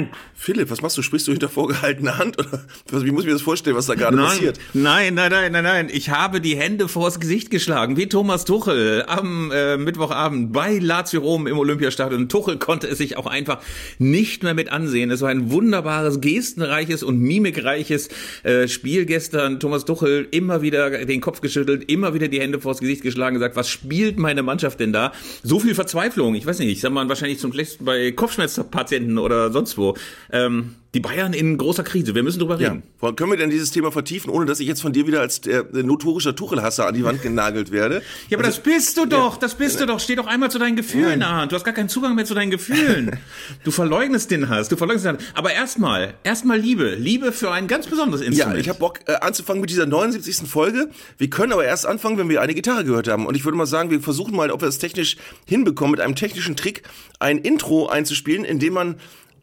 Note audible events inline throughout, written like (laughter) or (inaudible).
Nein. Philipp, was machst du? Sprichst du hinter vorgehaltener Hand? Oder wie muss ich mir das vorstellen, was da gerade Nein, passiert? nein, nein, nein, nein, nein. Ich habe die Hände vors Gesicht geschlagen, wie Thomas Tuchel am äh, Mittwochabend bei Lazio Rom im Olympiastadion. Tuchel konnte es sich auch einfach nicht mehr mit ansehen. Es war ein wunderbares, gestenreiches und mimikreiches äh, Spiel gestern. Thomas Tuchel immer wieder den Kopf geschüttelt, immer wieder die Hände vors Gesicht geschlagen, gesagt, was spielt meine Mannschaft denn da? So viel Verzweiflung. Ich weiß nicht, ich sag mal wahrscheinlich zum Schlecht bei Kopfschmerzpatienten oder sonst wo. Ähm, die Bayern in großer Krise. Wir müssen drüber reden. Ja. Können wir denn dieses Thema vertiefen, ohne dass ich jetzt von dir wieder als der, notorischer Tuchelhasser an die Wand genagelt werde? Ja, aber also, das bist du doch, ja. das bist du doch. Steh doch einmal zu deinen Gefühlen an. Du hast gar keinen Zugang mehr zu deinen Gefühlen. (laughs) du verleugnest den Hass, du verleugnest den Hass. Aber erstmal, erstmal Liebe. Liebe für ein ganz besonderes Instrument. Ja, ich habe Bock äh, anzufangen mit dieser 79. Folge. Wir können aber erst anfangen, wenn wir eine Gitarre gehört haben. Und ich würde mal sagen, wir versuchen mal, ob wir es technisch hinbekommen, mit einem technischen Trick ein Intro einzuspielen, in dem man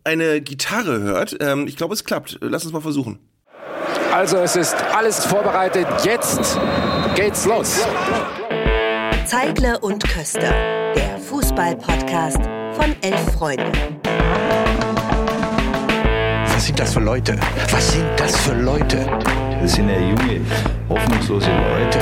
eine Gitarre hört. Ähm, ich glaube, es klappt. Lass uns mal versuchen. Also es ist alles vorbereitet. Jetzt geht's los. Zeigle und Köster, der Fußball-Podcast von Elf Freunde. Was sind das für Leute? Was sind das für Leute? Das sind ja junge, hoffnungslose Leute.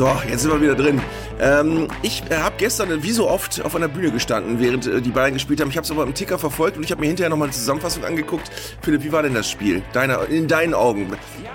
So, jetzt sind wir wieder drin. Ähm, ich äh, habe gestern wie so oft auf einer Bühne gestanden, während äh, die Bayern gespielt haben. Ich habe es aber im Ticker verfolgt und ich habe mir hinterher nochmal eine Zusammenfassung angeguckt. Philipp, wie war denn das Spiel? Deine, in deinen Augen?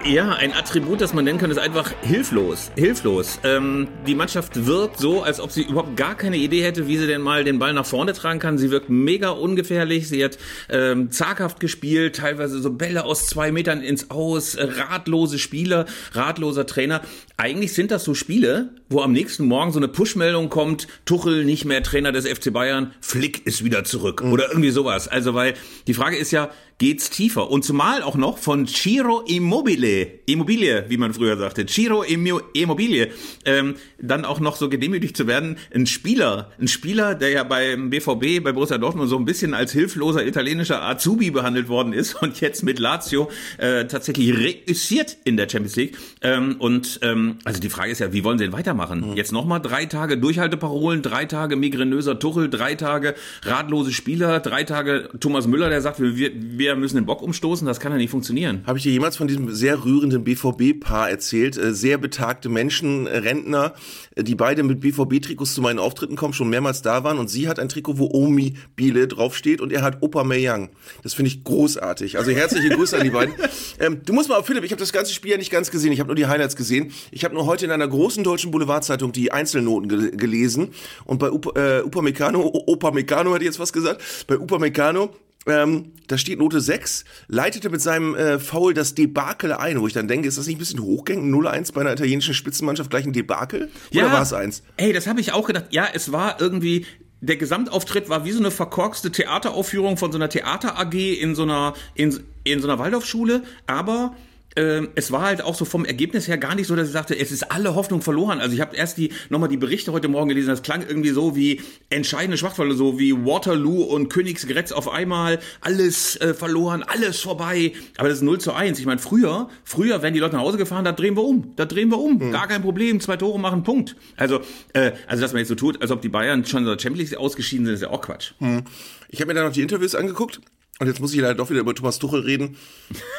Ja, ein Attribut, das man nennen kann, ist einfach hilflos. Hilflos. Ähm, die Mannschaft wirkt so, als ob sie überhaupt gar keine Idee hätte, wie sie denn mal den Ball nach vorne tragen kann. Sie wirkt mega ungefährlich. Sie hat ähm, zaghaft gespielt, teilweise so Bälle aus zwei Metern ins Aus, äh, ratlose Spieler, ratloser Trainer. Eigentlich sind das so Spiele, wo am nächsten Morgen so eine Push-Meldung kommt, Tuchel nicht mehr Trainer des FC Bayern, Flick ist wieder zurück mhm. oder irgendwie sowas. Also weil die Frage ist ja, geht's tiefer. Und zumal auch noch von Ciro Immobile, Immobilie, wie man früher sagte, Ciro Immobilie, ähm, dann auch noch so gedemütigt zu werden. Ein Spieler, ein Spieler, der ja beim BVB, bei Borussia Dortmund so ein bisschen als hilfloser italienischer Azubi behandelt worden ist (laughs) und jetzt mit Lazio äh, tatsächlich reüssiert in der Champions League. Ähm, und ähm, also die Frage ist ja, wie wollen sie denn weitermachen? Mhm. Jetzt nochmal drei Tage Durchhalteparolen, drei Tage migränöser Tuchel, drei Tage ratlose Spieler, drei Tage Thomas Müller, der sagt, wir, wir wir müssen den Bock umstoßen, das kann ja nicht funktionieren. Habe ich dir jemals von diesem sehr rührenden BVB-Paar erzählt? Äh, sehr betagte Menschen, Rentner, äh, die beide mit BVB-Trikots zu meinen Auftritten kommen, schon mehrmals da waren und sie hat ein Trikot, wo Omi Biele draufsteht und er hat Opa Meyang. Das finde ich großartig. Also herzliche Grüße an die beiden. (laughs) Ähm, du musst mal, Philipp, ich habe das ganze Spiel ja nicht ganz gesehen, ich habe nur die Highlights gesehen. Ich habe nur heute in einer großen deutschen Boulevardzeitung die Einzelnoten ge gelesen und bei Upa, äh, Upamecano, Opa Meccano hätte ich jetzt was gesagt, bei Upamecano ähm, da steht Note 6, leitete mit seinem äh, Foul das Debakel ein, wo ich dann denke, ist das nicht ein bisschen hochgängig? 0-1 bei einer italienischen Spitzenmannschaft gleich ein Debakel? Oder ja, war es eins? Ey, das habe ich auch gedacht. Ja, es war irgendwie, der Gesamtauftritt war wie so eine verkorkste Theateraufführung von so einer Theater AG in so einer, in, in so einer Waldorfschule, aber es war halt auch so vom Ergebnis her gar nicht so, dass ich sagte, es ist alle Hoffnung verloren. Also ich habe erst die nochmal die Berichte heute Morgen gelesen, das klang irgendwie so wie entscheidende Schwachfälle, so wie Waterloo und Königsgrätz auf einmal, alles äh, verloren, alles vorbei. Aber das ist 0 zu 1. Ich meine, früher, früher, wenn die Leute nach Hause gefahren, da drehen wir um. Da drehen wir um. Mhm. Gar kein Problem. Zwei Tore machen Punkt. Also, äh, also dass man jetzt so tut, als ob die Bayern schon in der Champions League ausgeschieden sind, ist ja auch Quatsch. Mhm. Ich habe mir dann noch die Interviews angeguckt und jetzt muss ich leider doch wieder über Thomas Tuchel reden.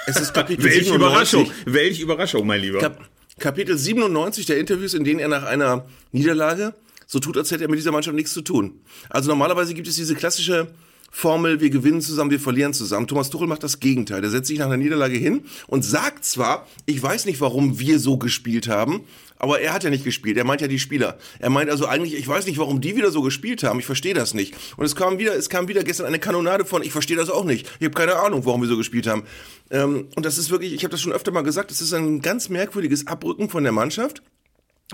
Es ist (laughs) Kapitel Welche 97. Überraschung, welche Überraschung, mein Lieber. Kap Kapitel 97 der Interviews, in denen er nach einer Niederlage so tut, als hätte er mit dieser Mannschaft nichts zu tun. Also normalerweise gibt es diese klassische Formel, wir gewinnen zusammen, wir verlieren zusammen. Thomas Tuchel macht das Gegenteil. Der setzt sich nach einer Niederlage hin und sagt zwar, ich weiß nicht, warum wir so gespielt haben, aber er hat ja nicht gespielt. Er meint ja die Spieler. Er meint also eigentlich, ich weiß nicht, warum die wieder so gespielt haben. Ich verstehe das nicht. Und es kam wieder, es kam wieder gestern eine Kanonade von, ich verstehe das auch nicht. Ich habe keine Ahnung, warum wir so gespielt haben. Ähm, und das ist wirklich, ich habe das schon öfter mal gesagt, es ist ein ganz merkwürdiges Abrücken von der Mannschaft.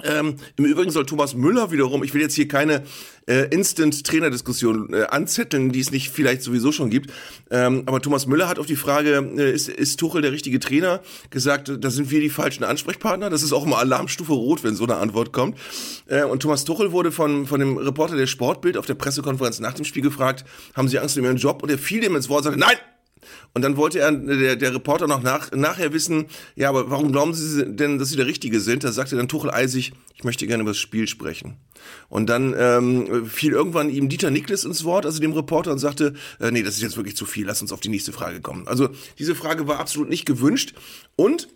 Ähm, Im Übrigen soll Thomas Müller wiederum, ich will jetzt hier keine äh, Instant-Trainer-Diskussion äh, anzetteln, die es nicht vielleicht sowieso schon gibt, ähm, aber Thomas Müller hat auf die Frage, äh, ist, ist Tuchel der richtige Trainer, gesagt, da sind wir die falschen Ansprechpartner. Das ist auch immer Alarmstufe Rot, wenn so eine Antwort kommt. Äh, und Thomas Tuchel wurde von, von dem Reporter der Sportbild auf der Pressekonferenz nach dem Spiel gefragt, haben Sie Angst um Ihren Job? Und er fiel dem ins Wort und sagte, nein, Und dann wollte er, der, der Reporter noch nach, nachher wissen, ja, aber warum glauben Sie denn, dass Sie der Richtige sind? Da sagte dann Tuchel eisig, ich möchte gerne über das Spiel sprechen. Und dann ähm, fiel irgendwann ihm Dieter Niklas ins Wort, also dem Reporter, und sagte, äh, nee, das ist jetzt wirklich zu viel, lass uns auf die nächste Frage kommen. Also diese Frage war absolut nicht gewünscht. Und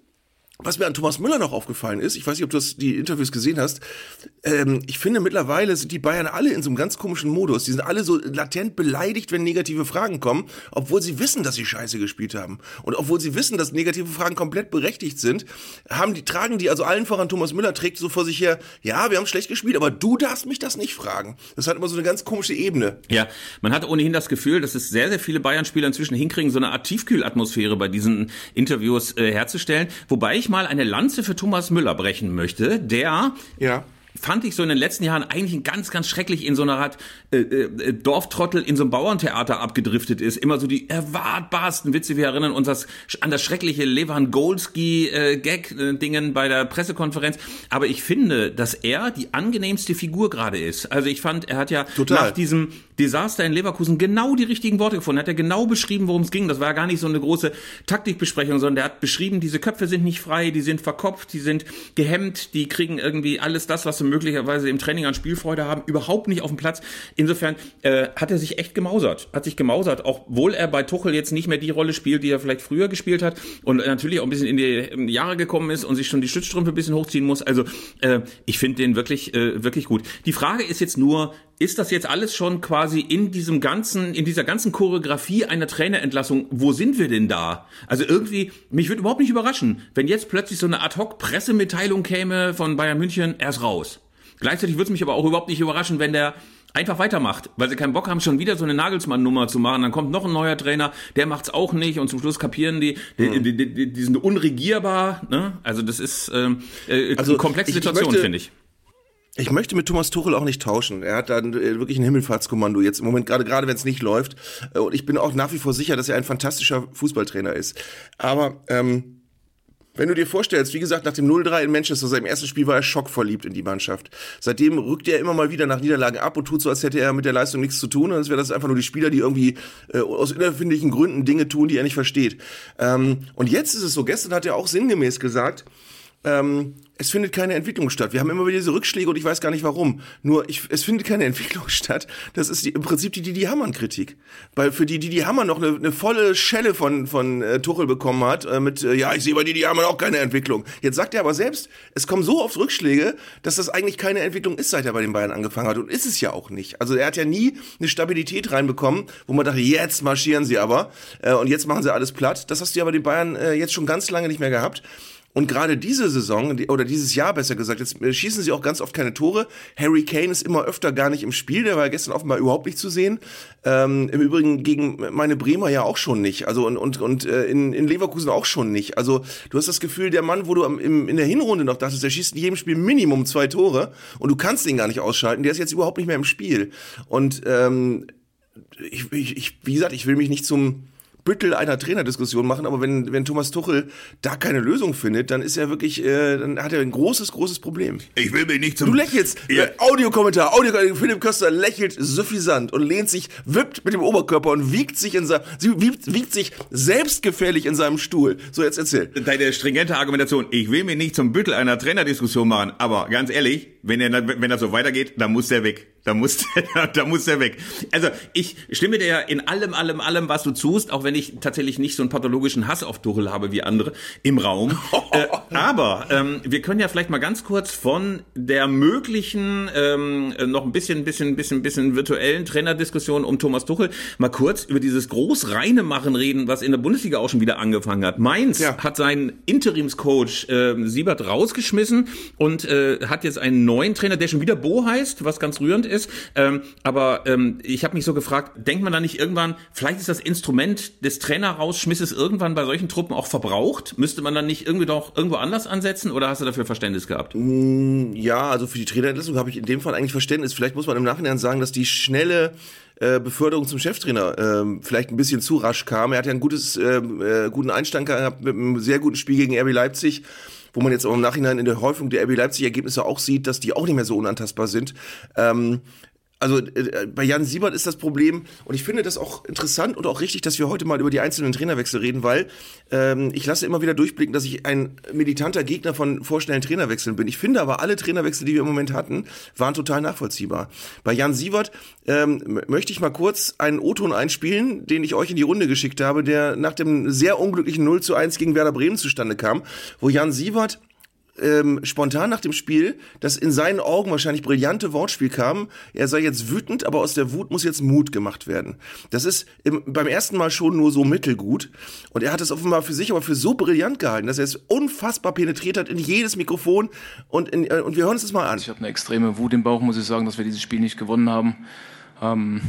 was mir an Thomas Müller noch aufgefallen ist, ich weiß nicht, ob du das, die Interviews gesehen hast, ähm, ich finde mittlerweile sind die Bayern alle in so einem ganz komischen Modus. Die sind alle so latent beleidigt, wenn negative Fragen kommen, obwohl sie wissen, dass sie scheiße gespielt haben. Und obwohl sie wissen, dass negative Fragen komplett berechtigt sind, haben die, tragen die, also allen voran Thomas Müller trägt so vor sich her, ja, wir haben schlecht gespielt, aber du darfst mich das nicht fragen. Das hat immer so eine ganz komische Ebene. Ja, man hat ohnehin das Gefühl, dass es sehr, sehr viele Bayern-Spieler inzwischen hinkriegen, so eine Art Tiefkühlatmosphäre bei diesen Interviews äh, herzustellen. Wobei ich mal eine Lanze für Thomas Müller brechen möchte, der Ja fand ich so in den letzten Jahren eigentlich ganz, ganz schrecklich in so einer Art äh, äh, Dorftrottel in so einem Bauerntheater abgedriftet ist. Immer so die erwartbarsten Witze. Wir erinnern uns das, an das schreckliche Levan Golski-Gag-Dingen bei der Pressekonferenz. Aber ich finde, dass er die angenehmste Figur gerade ist. Also ich fand, er hat ja Total. nach diesem Desaster in Leverkusen genau die richtigen Worte gefunden. Hat er genau beschrieben, worum es ging. Das war ja gar nicht so eine große Taktikbesprechung, sondern er hat beschrieben, diese Köpfe sind nicht frei, die sind verkopft, die sind gehemmt, die kriegen irgendwie alles das, was möglicherweise im Training an Spielfreude haben, überhaupt nicht auf dem Platz. Insofern äh, hat er sich echt gemausert, hat sich gemausert, obwohl er bei Tuchel jetzt nicht mehr die Rolle spielt, die er vielleicht früher gespielt hat und natürlich auch ein bisschen in die Jahre gekommen ist und sich schon die Stützstrümpfe ein bisschen hochziehen muss. Also äh, ich finde den wirklich, äh, wirklich gut. Die Frage ist jetzt nur, ist das jetzt alles schon quasi in diesem ganzen, in dieser ganzen Choreografie einer Trainerentlassung? Wo sind wir denn da? Also irgendwie, mich würde überhaupt nicht überraschen, wenn jetzt plötzlich so eine Ad-Hoc-Pressemitteilung käme von Bayern München, er ist raus. Gleichzeitig würde es mich aber auch überhaupt nicht überraschen, wenn der einfach weitermacht, weil sie keinen Bock haben, schon wieder so eine Nagelsmann-Nummer zu machen. Dann kommt noch ein neuer Trainer, der macht's auch nicht und zum Schluss kapieren die, die, die, die, die, die sind unregierbar. Ne? Also das ist ähm, äh, Also, eine komplexe Situation, finde ich. Ich möchte mit Thomas Tuchel auch nicht tauschen. Er hat dann äh, wirklich ein Himmelfahrtskommando jetzt im Moment, gerade gerade wenn es nicht läuft. Äh, Und ich bin auch nach wie vor sicher, dass er ein fantastischer Fußballtrainer ist. Aber ähm, wenn du dir vorstellst, wie gesagt, nach dem 0-3 in Manchester, seinem ersten Spiel war er schockverliebt in die Mannschaft. Seitdem rückt er immer mal wieder nach Niederlagen ab und tut so, als hätte er mit der Leistung nichts zu tun. Und als wäre das einfach nur die Spieler, die irgendwie äh, aus unerfindlichen Gründen Dinge tun, die er nicht versteht. Ähm, und jetzt ist es so, gestern hat er auch sinngemäß gesagt, ähm, es findet keine Entwicklung statt. Wir haben immer wieder diese Rückschläge und ich weiß gar nicht warum. Nur ich, es findet keine (laughs) Entwicklung statt. Das ist die, im Prinzip die Didi Hamann Kritik, weil für die Didi Hamann noch eine, eine volle Schelle von von äh, Tuchel bekommen hat äh, mit äh, ja ich sehe bei Didi Hamann auch keine Entwicklung. Jetzt sagt er aber selbst, es kommen so oft Rückschläge, dass das eigentlich keine Entwicklung ist, seit er bei den Bayern angefangen hat und ist es ja auch nicht. Also er hat ja nie eine Stabilität reinbekommen, wo man dachte, jetzt marschieren sie aber äh, und jetzt machen sie alles platt. Das hast du ja bei den Bayern äh, jetzt schon ganz lange nicht mehr gehabt. Und gerade diese Saison, oder dieses Jahr besser gesagt, jetzt äh, schießen sie auch ganz oft keine Tore. Harry Kane ist immer öfter gar nicht im Spiel, der war gestern offenbar überhaupt nicht zu sehen. Ähm, Im Übrigen gegen meine Bremer ja auch schon nicht. Also und, und, und äh, in, in Leverkusen auch schon nicht. Also du hast das Gefühl, der Mann, wo du am, im, in der Hinrunde noch dachtest, der schießt in jedem Spiel Minimum zwei Tore und du kannst ihn gar nicht ausschalten, der ist jetzt überhaupt nicht mehr im Spiel. Und ähm, ich, ich, ich, wie gesagt, ich will mich nicht zum Büttel einer Trainerdiskussion machen, aber wenn, wenn Thomas Tuchel da keine Lösung findet, dann ist er wirklich, äh, dann hat er ein großes, großes Problem. Ich will mich nicht zum Du lächelst, äh, Audiokommentar, Audio, Philipp Köster lächelt suffisant und lehnt sich, wippt mit dem Oberkörper und wiegt sich in seinem, wiegt, wiegt sich selbstgefällig in seinem Stuhl. So, jetzt erzähl. deine stringente Argumentation, ich will mich nicht zum Büttel einer Trainerdiskussion machen, aber ganz ehrlich, wenn er wenn das so weitergeht, dann muss der weg. Da muss der, (laughs) da muss der weg. Also ich stimme dir ja in allem, allem, allem, was du tust, auch wenn ich tatsächlich nicht so einen pathologischen Hass auf Tuchel habe wie andere im Raum. (laughs) äh, aber ähm, wir können ja vielleicht mal ganz kurz von der möglichen ähm, äh, noch ein bisschen, bisschen, bisschen, bisschen virtuellen Trainerdiskussion um Thomas Tuchel mal kurz über dieses groß reine Machen reden, was in der Bundesliga auch schon wieder angefangen hat. Mainz Ja. hat seinen Interimscoach äh, Siebert rausgeschmissen und äh, hat jetzt einen neuen Trainer, der schon wieder Bo heißt, was ganz rührend ist. Ähm, aber ähm, ich habe mich so gefragt, denkt man da nicht irgendwann, vielleicht ist das Instrument des Trainer-Rausschmisses irgendwann bei solchen Truppen auch verbraucht? Müsste man dann nicht irgendwie doch irgendwo anders ansetzen oder hast du dafür Verständnis gehabt? Ja, also für die Trainerentlassung habe ich in dem Fall eigentlich Verständnis. Vielleicht muss man im Nachhinein sagen, dass die schnelle äh, Beförderung zum Cheftrainer ähm, vielleicht ein bisschen zu rasch kam. Er hat ja einen gutes, ähm, äh, guten Einstand gehabt mit einem sehr guten Spiel gegen RB Leipzig, wo man jetzt auch im Nachhinein in der Häufung der RB Leipzig Ergebnisse auch sieht, dass die auch nicht mehr so unantastbar sind. Ähm, Also äh, bei Jan Siebert ist das Problem, und ich finde das auch interessant und auch richtig, dass wir heute mal über die einzelnen Trainerwechsel reden, weil ähm, ich lasse immer wieder durchblicken, dass ich ein militanter Gegner von vorschnellen Trainerwechseln bin. Ich finde aber, alle Trainerwechsel, die wir im Moment hatten, waren total nachvollziehbar. Bei Jan Siebert ähm, möchte ich mal kurz einen O-Ton einspielen, den ich euch in die Runde geschickt habe, der nach dem sehr unglücklichen 0 zu 1 gegen Werder Bremen zustande kam, wo Jan Siebert ähm, spontan nach dem Spiel, das in seinen Augen wahrscheinlich brillante Wortspiel kam, er sei jetzt wütend, aber aus der Wut muss jetzt Mut gemacht werden. Das ist im, beim ersten Mal schon nur so mittelgut und er hat es offenbar für sich aber für so brillant gehalten, dass er es unfassbar penetriert hat in jedes Mikrofon und, in, äh, und wir hören uns das mal an. Ich habe eine extreme Wut im Bauch, muss ich sagen, dass wir dieses Spiel nicht gewonnen haben. Ähm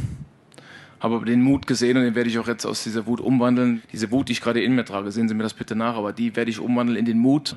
habe aber den Mut gesehen und den werde ich auch jetzt aus dieser Wut umwandeln. Diese Wut, die ich gerade in mir trage, sehen Sie mir das bitte nach, aber die werde ich umwandeln in den Mut,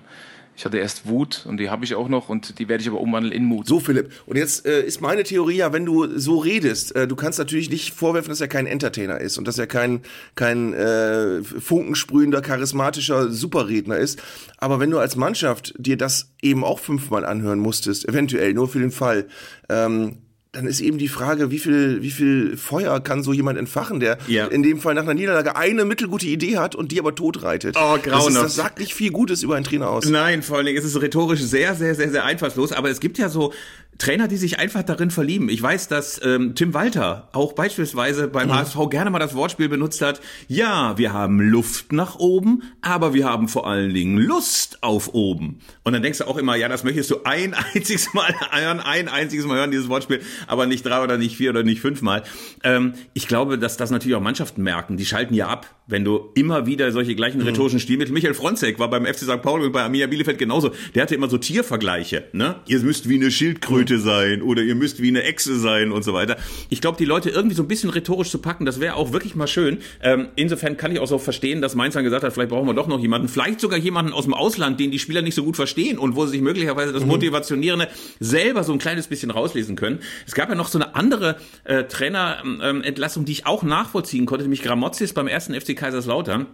ich hatte erst Wut und die habe ich auch noch und die werde ich aber umwandeln in Mut. So, Philipp. Und jetzt äh, ist meine Theorie ja, wenn du so redest, äh, du kannst natürlich nicht vorwerfen, dass er kein Entertainer ist und dass er kein, kein äh, funkensprühender, charismatischer Superredner ist. Aber wenn du als Mannschaft dir das eben auch fünfmal anhören musstest, eventuell nur für den Fall, ähm, dann ist eben die Frage, wie viel, wie viel Feuer kann so jemand entfachen, der ja. in dem Fall nach einer Niederlage eine mittelgute Idee hat und die aber tot reitet. Oh, grauenhaft. Das, das sagt nicht viel Gutes über einen Trainer aus. Nein, vor allen Dingen ist es rhetorisch sehr, sehr, sehr, sehr einfallslos. Aber es gibt ja so Trainer, die sich einfach darin verlieben. Ich weiß, dass ähm, Tim Walter auch beispielsweise beim mhm. HSV gerne mal das Wortspiel benutzt hat. Ja, wir haben Luft nach oben, aber wir haben vor allen Dingen Lust auf oben. Und dann denkst du auch immer, ja, das möchtest du ein (laughs) einziges Mal hören, ein einziges Mal hören, dieses Wortspiel, aber nicht drei oder nicht vier oder nicht fünfmal. Ähm, ich glaube, dass das natürlich auch Mannschaften merken. Die schalten ja ab, wenn du immer wieder solche gleichen mhm. rhetorischen Stilmittel. Michael Fronzek war beim FC St. Pauli und bei Arminia Bielefeld genauso. Der hatte immer so Tiervergleiche. Ne? Ihr müsst wie eine Schildkröte Kröte sein oder ihr müsst wie eine Echse sein und so weiter. Ich glaube, die Leute irgendwie so ein bisschen rhetorisch zu packen, das wäre auch wirklich mal schön. Ähm, insofern kann ich auch so verstehen, dass Mainz dann gesagt hat, vielleicht brauchen wir doch noch jemanden, vielleicht sogar jemanden aus dem Ausland, den die Spieler nicht so gut verstehen und wo sie sich möglicherweise das mhm. Motivationierende selber so ein kleines bisschen rauslesen können. Es gab ja noch so eine andere äh, Trainerentlassung, ähm, die ich auch nachvollziehen konnte, nämlich Gramozis beim ersten FC Kaiserslautern.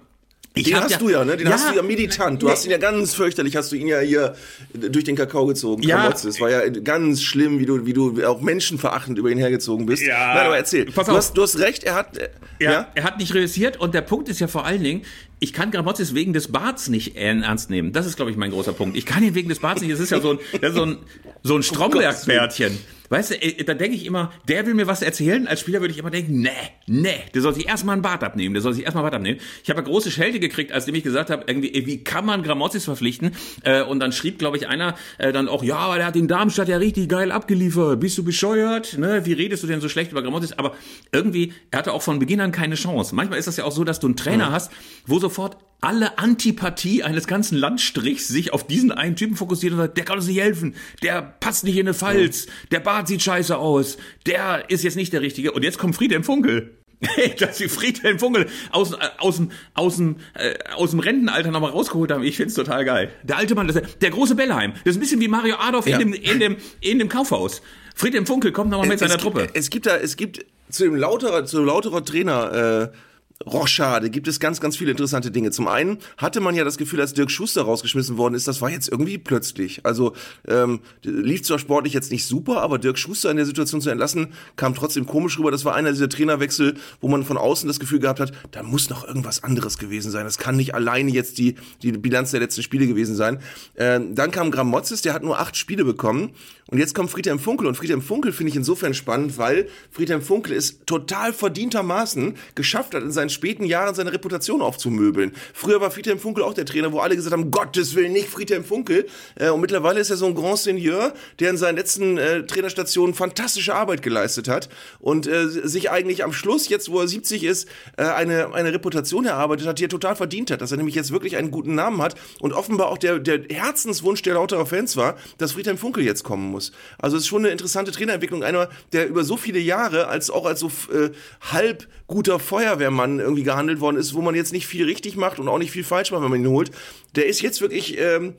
Ich den hast ja, du ja, ne? Den ja, hast du ja militant. Du nee. hast ihn ja ganz fürchterlich, hast du ihn ja hier durch den Kakao gezogen. Ja. Es war ja ganz schlimm, wie du, wie du auch menschenverachtend über ihn hergezogen bist. Ja. Nein, aber erzähl. Pass du, auf. Hast, du hast recht, er hat. Äh, ja, ja, er hat nicht realisiert und der Punkt ist ja vor allen Dingen, ich kann Gramotzes wegen des Barts nicht ernst nehmen. Das ist, glaube ich, mein großer Punkt. Ich kann ihn wegen des Barts nicht. Es ist ja so ein, so ein, so ein (laughs) Stromberg-Bärtchen. Weißt du, äh, da denke ich immer, der will mir was erzählen. Als Spieler würde ich immer denken, nee, nee, der soll sich erstmal einen Bart abnehmen. Der soll sich erstmal einen Bart abnehmen. Ich habe große Schelte gekriegt, als ich gesagt habe, irgendwie, wie kann man Gramozis verpflichten? Äh, und dann schrieb, glaube ich, einer äh, dann auch, ja, aber der hat den Darmstadt ja richtig geil abgeliefert. Bist du bescheuert? Ne? Wie redest du denn so schlecht über Gramozis? Aber irgendwie, er hatte auch von Beginn an keine Chance. Manchmal ist das ja auch so, dass du einen Trainer mhm. hast, wo sofort alle Antipathie eines ganzen Landstrichs sich auf diesen einen Typen fokussiert und sagt, der kann uns nicht helfen, der passt nicht in eine Falz, der Bart sieht scheiße aus, der ist jetzt nicht der Richtige. Und jetzt kommt Friedhelm Funkel. Hey, (laughs) dass sie Friedhelm Funkel aus, äh, aus, dem, aus, äh, aus dem Rentenalter nochmal rausgeholt haben, ich find's total geil. Der alte Mann, das der große Bellheim, das ist ein bisschen wie Mario Adolf ja. in, dem, in, dem, in dem Kaufhaus. Friedhelm Funkel kommt nochmal mit seiner es Truppe. es gibt da, es gibt zu dem lauterer, zu lauterer Trainer, äh, Rochade gibt es ganz, ganz viele interessante Dinge. Zum einen hatte man ja das Gefühl, als Dirk Schuster rausgeschmissen worden ist, das war jetzt irgendwie plötzlich. Also ähm, lief zwar sportlich jetzt nicht super, aber Dirk Schuster in der Situation zu entlassen, kam trotzdem komisch rüber. Das war einer dieser Trainerwechsel, wo man von außen das Gefühl gehabt hat, da muss noch irgendwas anderes gewesen sein. Das kann nicht alleine jetzt die, die Bilanz der letzten Spiele gewesen sein. Ähm, dann kam Gramotzes, der hat nur acht Spiele bekommen. Und jetzt kommt Friedhelm Funkel. Und Friedhelm Funkel finde ich insofern spannend, weil Friedhelm Funkel es total verdientermaßen geschafft hat, in seinen späten Jahren seine Reputation aufzumöbeln. Früher war Friedhelm Funkel auch der Trainer, wo alle gesagt haben, Gottes Willen, nicht Friedhelm Funkel. Äh, und mittlerweile ist er so ein Grand Seigneur, der in seinen letzten äh, Trainerstationen fantastische Arbeit geleistet hat und äh, sich eigentlich am Schluss, jetzt wo er 70 ist, äh, eine, eine Reputation erarbeitet hat, die er total verdient hat. Dass er nämlich jetzt wirklich einen guten Namen hat und offenbar auch der, der Herzenswunsch der lauterer Fans war, dass Friedhelm Funkel jetzt kommen muss muss. Also es ist schon eine interessante Trainerentwicklung. Einer, der über so viele Jahre als auch als so äh, halb guter Feuerwehrmann irgendwie gehandelt worden ist, wo man jetzt nicht viel richtig macht und auch nicht viel falsch macht, wenn man ihn holt. Der ist jetzt wirklich ähm,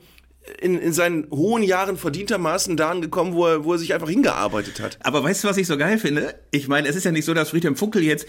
in, in seinen hohen Jahren verdientermaßen da angekommen, wo er, wo er sich einfach hingearbeitet hat. Aber weißt du, was ich so geil finde? Ich meine, es ist ja nicht so, dass Friedhelm Funkel jetzt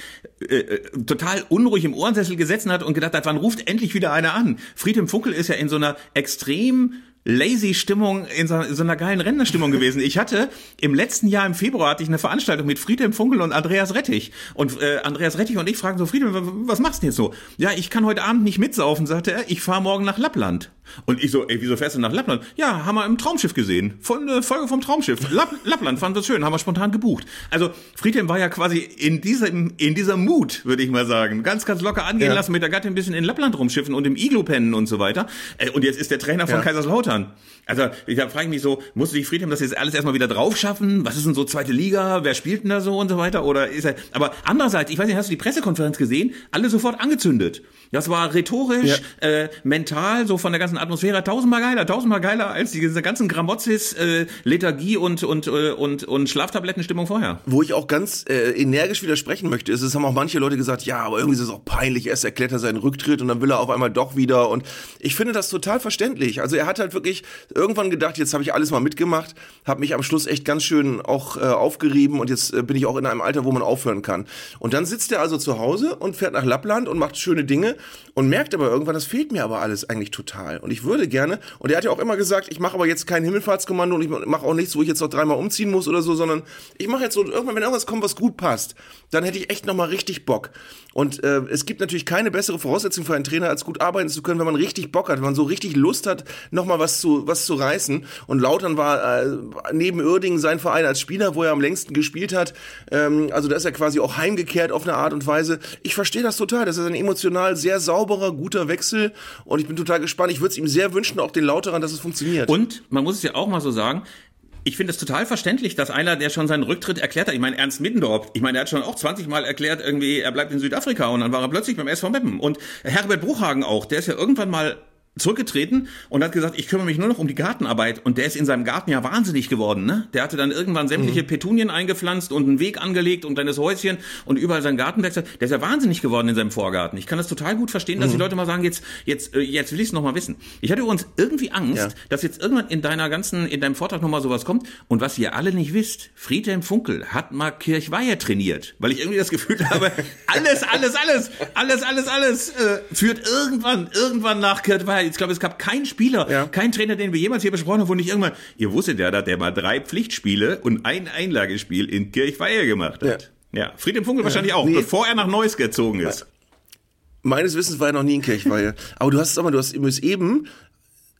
äh, äh, total unruhig im Ohrensessel gesessen hat und gedacht hat, wann ruft endlich wieder einer an? Friedhelm Funkel ist ja in so einer extrem lazy Stimmung, in so, so einer geilen Rentnerstimmung gewesen. Ich hatte im letzten Jahr im Februar hatte ich eine Veranstaltung mit Friedhelm Funkel und Andreas Rettich. Und äh, Andreas Rettich und ich fragen so, Friedhelm, was machst du jetzt so? Ja, ich kann heute Abend nicht mitsaufen, sagte er, ich fahre morgen nach Lappland. Und ich so, ey, wieso fährst du nach Lappland? Ja, haben wir im Traumschiff gesehen. Von äh, Folge vom Traumschiff. Lapp, (laughs) Lappland fanden wir schön, haben wir spontan gebucht. Also Friedhelm war ja quasi in diesem in dieser Mut, würde ich mal sagen, ganz ganz locker angehen Ja. lassen mit der Gattin ein bisschen in Lappland rumschiffen und im Iglu pennen und so weiter. Äh, und jetzt ist der Trainer von Ja. Kaiserslautern. Also ich frage mich so, musste sich Friedhelm das jetzt alles erstmal wieder drauf schaffen? Was ist denn so zweite Liga? Wer spielt denn da so und so weiter? Oder ist er? Aber andererseits, ich weiß nicht, hast du die Pressekonferenz gesehen? Alle sofort angezündet. Das war rhetorisch, äh, mental, so von der ganzen Atmosphäre tausendmal geiler, tausendmal geiler als diese ganzen Gramotzis, äh, Lethargie und und äh, und und Schlaftablettenstimmung vorher. Wo ich auch ganz äh, energisch widersprechen möchte, ist, es haben auch manche Leute gesagt, ja, aber irgendwie ist es auch peinlich, erst erklärt er seinen Rücktritt und dann will er auf einmal doch wieder und ich finde das total verständlich. Also er hat halt wirklich irgendwann gedacht, jetzt habe ich alles mal mitgemacht, habe mich am Schluss echt ganz schön auch äh, aufgerieben und jetzt äh, bin ich auch in einem Alter, wo man aufhören kann. Und dann sitzt er also zu Hause und fährt nach Lappland und macht schöne Dinge und merkt aber irgendwann, das fehlt mir aber alles eigentlich total. Und ich würde gerne, und er hat ja auch immer gesagt, ich mache aber jetzt kein Himmelfahrtskommando und ich mache auch nichts, wo ich jetzt noch dreimal umziehen muss oder so, sondern ich mache jetzt so, irgendwann, wenn irgendwas kommt, was gut passt, dann hätte ich echt nochmal richtig Bock. Und äh, es gibt natürlich keine bessere Voraussetzung für einen Trainer, als gut arbeiten zu können, wenn man richtig Bock hat, wenn man so richtig Lust hat, nochmal was zu, was zu reißen. Und Lautern war äh, neben Uerdingen sein Verein als Spieler, wo er am längsten gespielt hat. Ähm, also da ist er quasi auch heimgekehrt auf eine Art und Weise. Ich verstehe das total. Das ist ein emotional sehr sauberer, guter Wechsel. Und ich bin total gespannt. Ich würde es ihm sehr wünschen, auch den Lauterern, dass es funktioniert. Und man muss es ja auch mal so sagen, ich finde es total verständlich, dass einer, der schon seinen Rücktritt erklärt hat, ich meine Ernst Middendorf, ich meine, er hat schon auch 20 Mal erklärt, irgendwie, er bleibt in Südafrika und dann war er plötzlich beim SV Meppen. Und Herbert Bruchhagen auch, der ist ja irgendwann mal zurückgetreten und hat gesagt, ich kümmere mich nur noch um die Gartenarbeit und der ist in seinem Garten ja wahnsinnig geworden, ne? Der hatte dann irgendwann sämtliche Petunien eingepflanzt und einen Weg angelegt und ein kleines Häuschen und überall seinen Garten wechselt. Der ist ja wahnsinnig geworden in seinem Vorgarten. Ich kann das total gut verstehen, dass die Leute mal sagen, jetzt jetzt äh, jetzt will ich es noch mal wissen. Ich hatte übrigens irgendwie Angst, Ja. dass jetzt irgendwann in deiner ganzen in deinem Vortrag noch mal sowas kommt und was ihr alle nicht wisst, Friedhelm Funkel hat mal Kirchweihe trainiert, weil ich irgendwie das Gefühl habe, (laughs) alles alles alles alles alles alles äh, führt irgendwann irgendwann nach Kirchweihe. Ich glaube, es gab keinen Spieler, Ja. keinen Trainer, den wir jemals hier besprochen haben, wo nicht irgendwann, ihr wusstet ja, dass der mal drei Pflichtspiele und ein Einlagespiel in Kirchweihe gemacht hat. Ja, Friedhelm Funkel wahrscheinlich auch, Nee. bevor er nach Neuss gezogen ist. Meines Wissens war er noch nie in Kirchweihe. Aber du hast es aber, du hast eben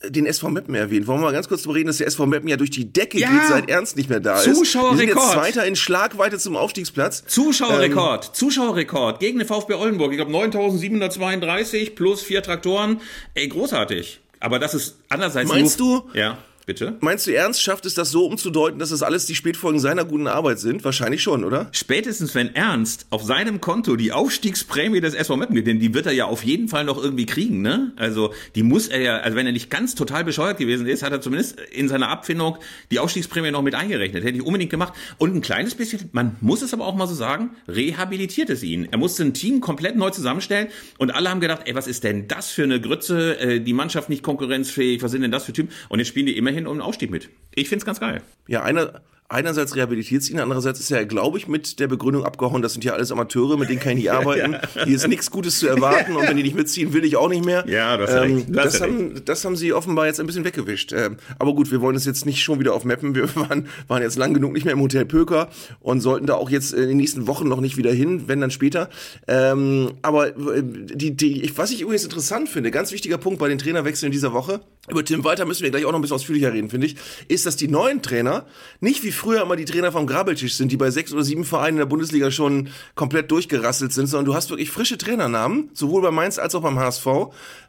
den SV Meppen erwähnt. Wollen wir mal ganz kurz darüber reden, dass der SV Meppen ja durch die Decke Ja. geht, seit Ernst nicht mehr da ist. Zuschauerrekord. Wir sind jetzt Zweiter in Schlagweite zum Aufstiegsplatz. Zuschauerrekord, Zuschauerrekord gegen den VfB Oldenburg. Ich glaube 9732 plus vier Traktoren. Ey, großartig. Aber das ist andererseits Meinst nur, du? Ja, bitte. Meinst du, Ernst schafft es, das so umzudeuten, dass das alles die Spätfolgen seiner guten Arbeit sind? Wahrscheinlich schon, oder? Spätestens wenn Ernst auf seinem Konto die Aufstiegsprämie des SV Meppen gibt, denn die wird er ja auf jeden Fall noch irgendwie kriegen, ne? Also die muss er ja, also wenn er nicht ganz total bescheuert gewesen ist, hat er zumindest in seiner Abfindung die Aufstiegsprämie noch mit eingerechnet. Hätte ich unbedingt gemacht. Und ein kleines bisschen, man muss es aber auch mal so sagen, rehabilitiert es ihn. Er musste ein Team komplett neu zusammenstellen und alle haben gedacht, ey, was ist denn das für eine Grütze? Äh, Die Mannschaft nicht konkurrenzfähig, was sind denn das für Typen? Und jetzt spielen die immerhin um den Aufstieg mit. Ich find's ganz geil. Ja, einer, einerseits rehabilitiert es ihn, andererseits ist er, glaube ich, mit der Begründung abgehauen, das sind ja alles Amateure, mit denen kann ich nicht (laughs) arbeiten. Hier ist nichts Gutes zu erwarten und wenn die nicht mitziehen, will ich auch nicht mehr. Ja, ja. Du hast das, ja haben, das haben sie offenbar jetzt ein bisschen weggewischt. Ähm, aber gut, wir wollen es jetzt nicht schon wieder aufmappen. Wir (laughs) waren, waren jetzt lang genug nicht mehr im Hotel Pöker und sollten da auch jetzt in den nächsten Wochen noch nicht wieder hin, wenn dann später. Ähm, aber äh, die, die, was ich übrigens interessant finde, ganz wichtiger Punkt bei den Trainerwechseln dieser Woche, über Tim Walter müssen wir gleich auch noch ein bisschen ausführlicher reden, finde ich, ist, dass die neuen Trainer nicht wie früher immer die Trainer vom Grabbeltisch sind, die bei sechs oder sieben Vereinen in der Bundesliga schon komplett durchgerasselt sind, sondern du hast wirklich frische Trainernamen, sowohl bei Mainz als auch beim HSV.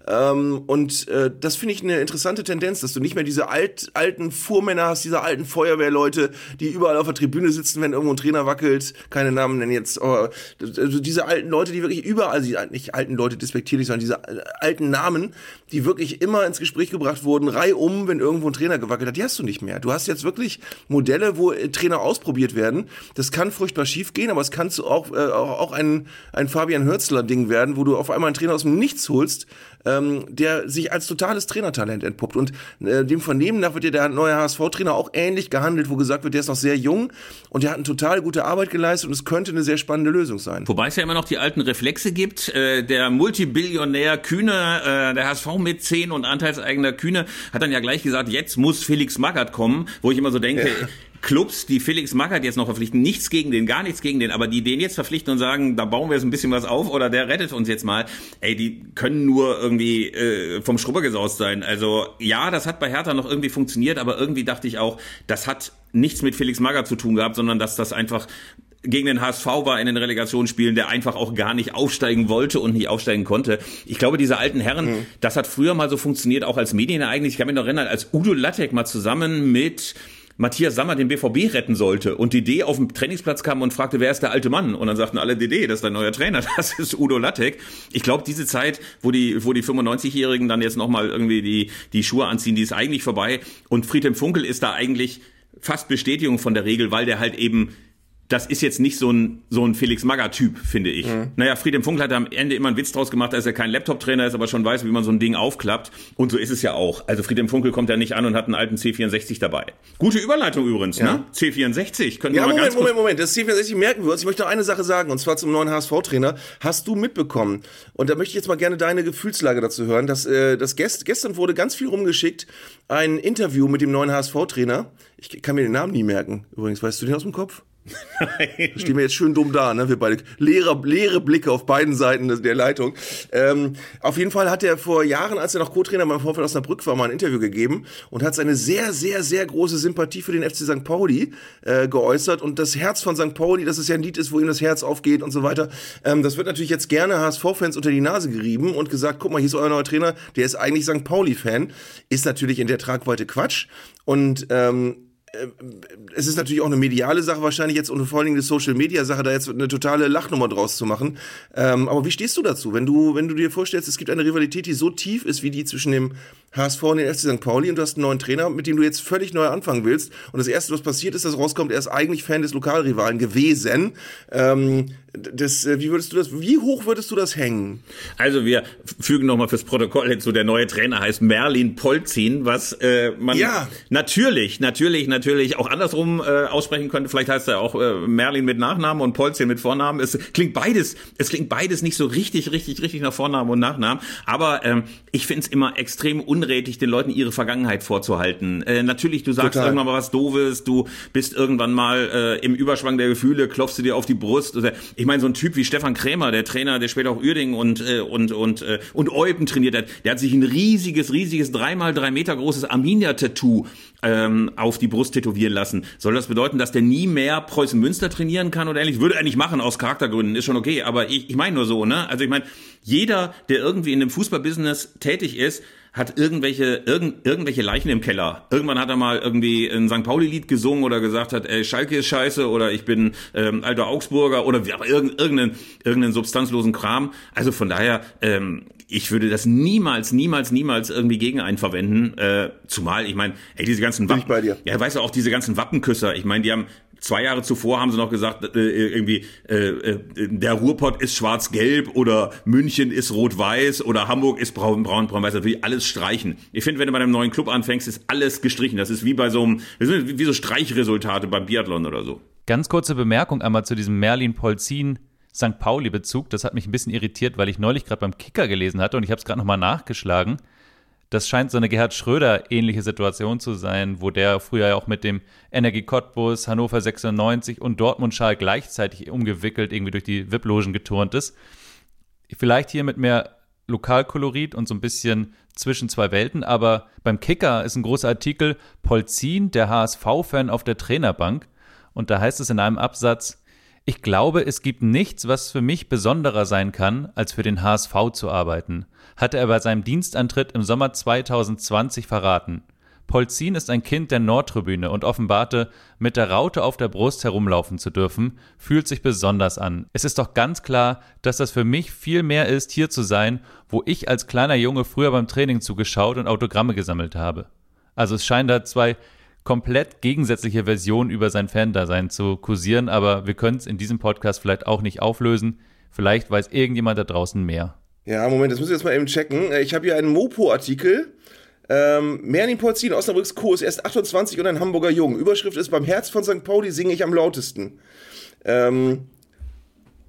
Ähm, und äh, das finde ich eine interessante Tendenz, dass du nicht mehr diese alt, alten Fuhrmänner hast, diese alten Feuerwehrleute, die überall auf der Tribüne sitzen, wenn irgendwo ein Trainer wackelt. Keine Namen nennen jetzt. Aber, also diese alten Leute, die wirklich überall, also nicht alten Leute despektierlich, sondern diese äh, alten Namen, die wirklich immer ins Gespräch gebracht wurden, reihum, wenn irgendwo ein Trainer gewackelt hat, die hast du nicht mehr. Du hast jetzt wirklich Modelle, wo äh, Trainer ausprobiert werden. Das kann furchtbar schief gehen, aber es kann zu auch, äh, auch auch ein, ein Fabian Hürzler-Ding werden, wo du auf einmal einen Trainer aus dem Nichts holst, ähm, der sich als totales Trainertalent entpuppt. Und äh, dem Vernehmen nach wird ja der neue HSV-Trainer auch ähnlich gehandelt, wo gesagt wird, der ist noch sehr jung und der hat eine total gute Arbeit geleistet und es könnte eine sehr spannende Lösung sein. Wobei es ja immer noch die alten Reflexe gibt. Äh, der Multibillionär Kühne, äh, der HSV mit 10 und anteilseigener Kühne, hat dann ja gleich gesagt, jetzt muss Felix Magath kommen, wo ich immer so denke, ja. Clubs, die Felix Magath jetzt noch verpflichten, nichts gegen den, gar nichts gegen den, aber die den jetzt verpflichten und sagen, da bauen wir jetzt ein bisschen was auf oder der rettet uns jetzt mal, ey, die können nur irgendwie äh, vom Schrubber gesaust sein. Also ja, das hat bei Hertha noch irgendwie funktioniert, aber irgendwie dachte ich auch, das hat nichts mit Felix Magath zu tun gehabt, sondern dass das einfach gegen den HSV war in den Relegationsspielen, der einfach auch gar nicht aufsteigen wollte und nicht aufsteigen konnte. Ich glaube, diese alten Herren, mhm. das hat früher mal so funktioniert, auch als Medienereignis. Ich kann mich noch erinnern, als Udo Lattek mal zusammen mit Matthias Sammer den BVB retten sollte und Dede auf dem Trainingsplatz kam und fragte, wer ist der alte Mann? Und dann sagten alle, Dede, das ist dein neuer Trainer, (laughs) das ist Udo Lattek. Ich glaube, diese Zeit, wo die, wo die 95-Jährigen dann jetzt nochmal irgendwie die, die Schuhe anziehen, die ist eigentlich vorbei. Und Friedhelm Funkel ist da eigentlich fast Bestätigung von der Regel, weil der halt eben das ist jetzt nicht so ein, so ein Felix Magger-Typ, finde ich. Mhm. Naja, Friedem Funkel hat am Ende immer einen Witz draus gemacht, dass er kein Laptop-Trainer ist, aber schon weiß, wie man so ein Ding aufklappt. Und so ist es ja auch. Also Friedem Funkel kommt ja nicht an und hat einen alten C64 dabei. Gute Überleitung übrigens, ja. ne? C64. Können ja, wir mal Moment, ganz Moment, Moment. Das C64 merken wir uns. Ich möchte noch eine Sache sagen, und zwar zum neuen HSV-Trainer. Hast du mitbekommen, und da möchte ich jetzt mal gerne deine Gefühlslage dazu hören, dass, äh, dass gest gestern wurde ganz viel rumgeschickt, ein Interview mit dem neuen HSV-Trainer. Ich kann mir den Namen nie merken. Übrigens, weißt du den aus dem Kopf? Nein. Stehen wir jetzt schön dumm da, ne? Wir beide leere, leere Blicke auf beiden Seiten der Leitung. Ähm, auf jeden Fall hat er vor Jahren, als er noch Co-Trainer beim Vorfeld Osnabrück war, mal ein Interview gegeben und hat seine sehr, sehr, sehr große Sympathie für den FC St. Pauli äh, geäußert und das Herz von St. Pauli, dass es ja ein Lied ist, wo ihm das Herz aufgeht und so weiter. Ähm, das wird natürlich jetzt gerne HSV-Fans unter die Nase gerieben und gesagt, guck mal, hier ist euer neuer Trainer, der ist eigentlich St. Pauli-Fan. Ist natürlich in der Tragweite Quatsch und ähm, äh, es ist natürlich auch eine mediale Sache wahrscheinlich jetzt und vor allen Dingen eine Social Media Sache, da jetzt eine totale Lachnummer draus zu machen. Ähm, aber wie stehst du dazu, wenn du, wenn du dir vorstellst, es gibt eine Rivalität, die so tief ist wie die zwischen dem HSV und den FC St. Pauli und du hast einen neuen Trainer, mit dem du jetzt völlig neu anfangen willst. Und das erste, was passiert ist, dass rauskommt, er ist eigentlich Fan des Lokalrivalen gewesen. Ähm, das, äh, wie würdest du das, wie hoch würdest du das hängen? Also wir fügen nochmal fürs Protokoll hinzu, der neue Trainer heißt Merlin Polzin, was äh, man ja. natürlich, natürlich, natürlich auch andersrum äh, aussprechen könnte. Vielleicht heißt er auch äh, Merlin mit Nachnamen und Polzin mit Vornamen. Es klingt beides, es klingt beides nicht so richtig, richtig, richtig nach Vornamen und Nachnamen. Aber ähm, ich finde es immer extrem unrätig, den Leuten ihre Vergangenheit vorzuhalten. Äh, natürlich, du sagst Total. irgendwann mal was Doofes, du bist irgendwann mal äh, im Überschwang der Gefühle, klopfst du dir auf die Brust. Oder, ich meine, so ein Typ wie Stefan Krämer, der Trainer, der später auch Uerdingen und, äh, und, und, äh, und Eupen trainiert hat, der hat sich ein riesiges, riesiges, dreimal drei Meter großes Arminia-Tattoo ähm, auf die Brust tätowieren lassen. Soll das bedeuten, dass der nie mehr Preußen Münster trainieren kann oder ähnlich? Würde er nicht machen aus Charaktergründen, ist schon okay, aber ich, ich meine nur so, ne? Also ich meine, jeder, der irgendwie in dem Fußballbusiness tätig ist, hat irgendwelche, irgend, irgendwelche Leichen im Keller. Irgendwann hat er mal irgendwie ein St. Pauli-Lied gesungen oder gesagt hat, ey, Schalke ist scheiße oder ich bin ähm, alter Augsburger oder irgendeinen, irgendeinen substanzlosen Kram. Also von daher, ähm, ich würde das niemals, niemals, niemals irgendwie gegen einen verwenden. Äh, zumal, ich meine, ey, diese ganzen Wappen. bei dir. Ja, weißt du, auch diese ganzen Wappenküsser. Ich meine, die haben zwei Jahre zuvor haben sie noch gesagt, äh, irgendwie äh, äh, der Ruhrpott ist schwarz-gelb oder München ist rot-weiß oder Hamburg ist braun, braun, braun-weiß. Das will ich alles streichen. Ich finde, wenn du bei einem neuen Club anfängst, ist alles gestrichen. Das ist wie bei so einem, wie so Streichresultate beim Biathlon oder so. Ganz kurze Bemerkung einmal zu diesem Merlin Polzin St. Pauli-Bezug. Das hat mich ein bisschen irritiert, weil ich neulich gerade beim Kicker gelesen hatte und ich habe es gerade nochmal nachgeschlagen. Das scheint so eine Gerhard Schröder-ähnliche Situation zu sein, wo der früher ja auch mit dem Energie Cottbus, Hannover 96 und Dortmund Schal gleichzeitig umgewickelt irgendwie durch die VIP-Logen geturnt ist. Vielleicht hier mit mehr Lokalkolorit und so ein bisschen zwischen zwei Welten, aber beim Kicker ist ein großer Artikel Polzin, der HSV-Fan auf der Trainerbank. Und da heißt es in einem Absatz, ich glaube, es gibt nichts, was für mich besonderer sein kann, als für den HSV zu arbeiten hatte er bei seinem Dienstantritt im Sommer 2020 verraten. Polzin ist ein Kind der Nordtribüne und offenbarte, mit der Raute auf der Brust herumlaufen zu dürfen, fühlt sich besonders an. Es ist doch ganz klar, dass das für mich viel mehr ist, hier zu sein, wo ich als kleiner Junge früher beim Training zugeschaut und Autogramme gesammelt habe. Also es scheinen da zwei komplett gegensätzliche Versionen über sein Fan-Dasein zu kursieren, aber wir können es in diesem Podcast vielleicht auch nicht auflösen. Vielleicht weiß irgendjemand da draußen mehr. Ja, Moment, das muss ich jetzt mal eben checken. Äh, Ich habe hier einen Mopo-Artikel. Ähm, Merlin Polzin, Osnabrücks Co. ist erst 28 und ein Hamburger Jung. Überschrift ist, beim Herz von St. Pauli singe ich am lautesten. Ähm,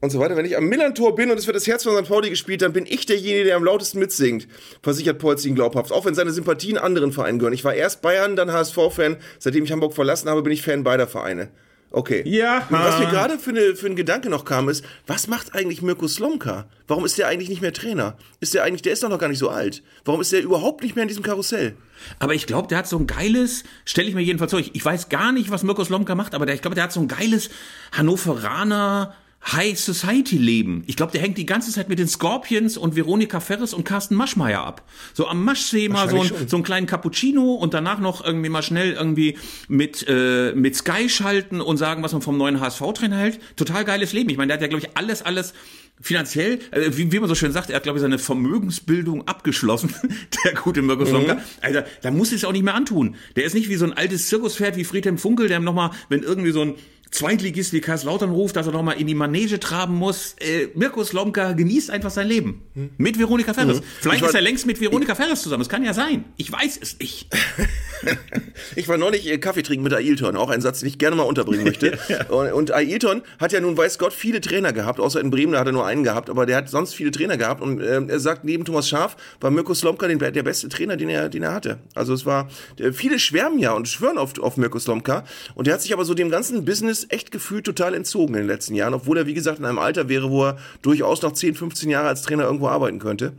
und so weiter. Wenn ich am Millantor bin und es wird das Herz von St. Pauli gespielt, dann bin ich derjenige, der am lautesten mitsingt, versichert Polzin glaubhaft. Auch wenn seine Sympathien anderen Vereinen gehören. Ich war erst Bayern, dann HSV-Fan. Seitdem ich Hamburg verlassen habe, bin ich Fan beider Vereine. Okay. Ja. Was mir gerade für, eine, für ein Gedanke noch kam, ist, was macht eigentlich Mirko Slomka? Warum ist der eigentlich nicht mehr Trainer? Ist der eigentlich, der ist doch noch gar nicht so alt. Warum ist der überhaupt nicht mehr in diesem Karussell? Aber ich glaube, der hat so ein geiles, stelle ich mir jedenfalls vor, ich, ich weiß gar nicht, was Mirko Slomka macht, aber der, ich glaube, der hat so ein geiles Hannoveraner High Society Leben. Ich glaube, der hängt die ganze Zeit mit den Scorpions und Veronika Ferres und Carsten Maschmeyer ab. So am Maschsee mal so, ein, so einen kleinen Cappuccino und danach noch irgendwie mal schnell irgendwie mit, äh, mit Sky schalten und sagen, was man vom neuen HSV-Trainer hält. Total geiles Leben. Ich meine, der hat ja, glaube ich, alles, alles finanziell, äh, wie, wie man so schön sagt, er hat, glaube ich, seine Vermögensbildung abgeschlossen, (laughs) der gute Mirko Slomka. Alter, da muss es auch nicht mehr antun. Der ist nicht wie so ein altes Zirkuspferd wie Friedhelm Funkel, der nochmal, wenn irgendwie so ein Zweitligist wie Kaiserslautern ruft, dass er nochmal in die Manege traben muss. Äh, Mirko Slomka genießt einfach sein Leben. Mit Veronika Ferres. Vielleicht Ich ist er längst mit Veronika Ferres zusammen. Das kann ja sein. Ich weiß es nicht. (laughs) (laughs) Ich war neulich äh, Kaffee trinken mit Ailton, auch ein Satz, den ich gerne mal unterbringen möchte. (laughs) Und, und Ailton hat ja nun, weiß Gott, viele Trainer gehabt, außer in Bremen, da hat er nur einen gehabt, aber der hat sonst viele Trainer gehabt. Und ähm, er sagt, neben Thomas Schaaf war Mirko Slomka den, der beste Trainer, den er, den er hatte. Also es war, äh, viele schwärmen ja und schwören auf, auf Mirko Slomka. Und der hat sich aber so dem ganzen Business echt gefühlt total entzogen in den letzten Jahren, obwohl er, wie gesagt, in einem Alter wäre, wo er durchaus noch 10, 15 Jahre als Trainer irgendwo arbeiten könnte.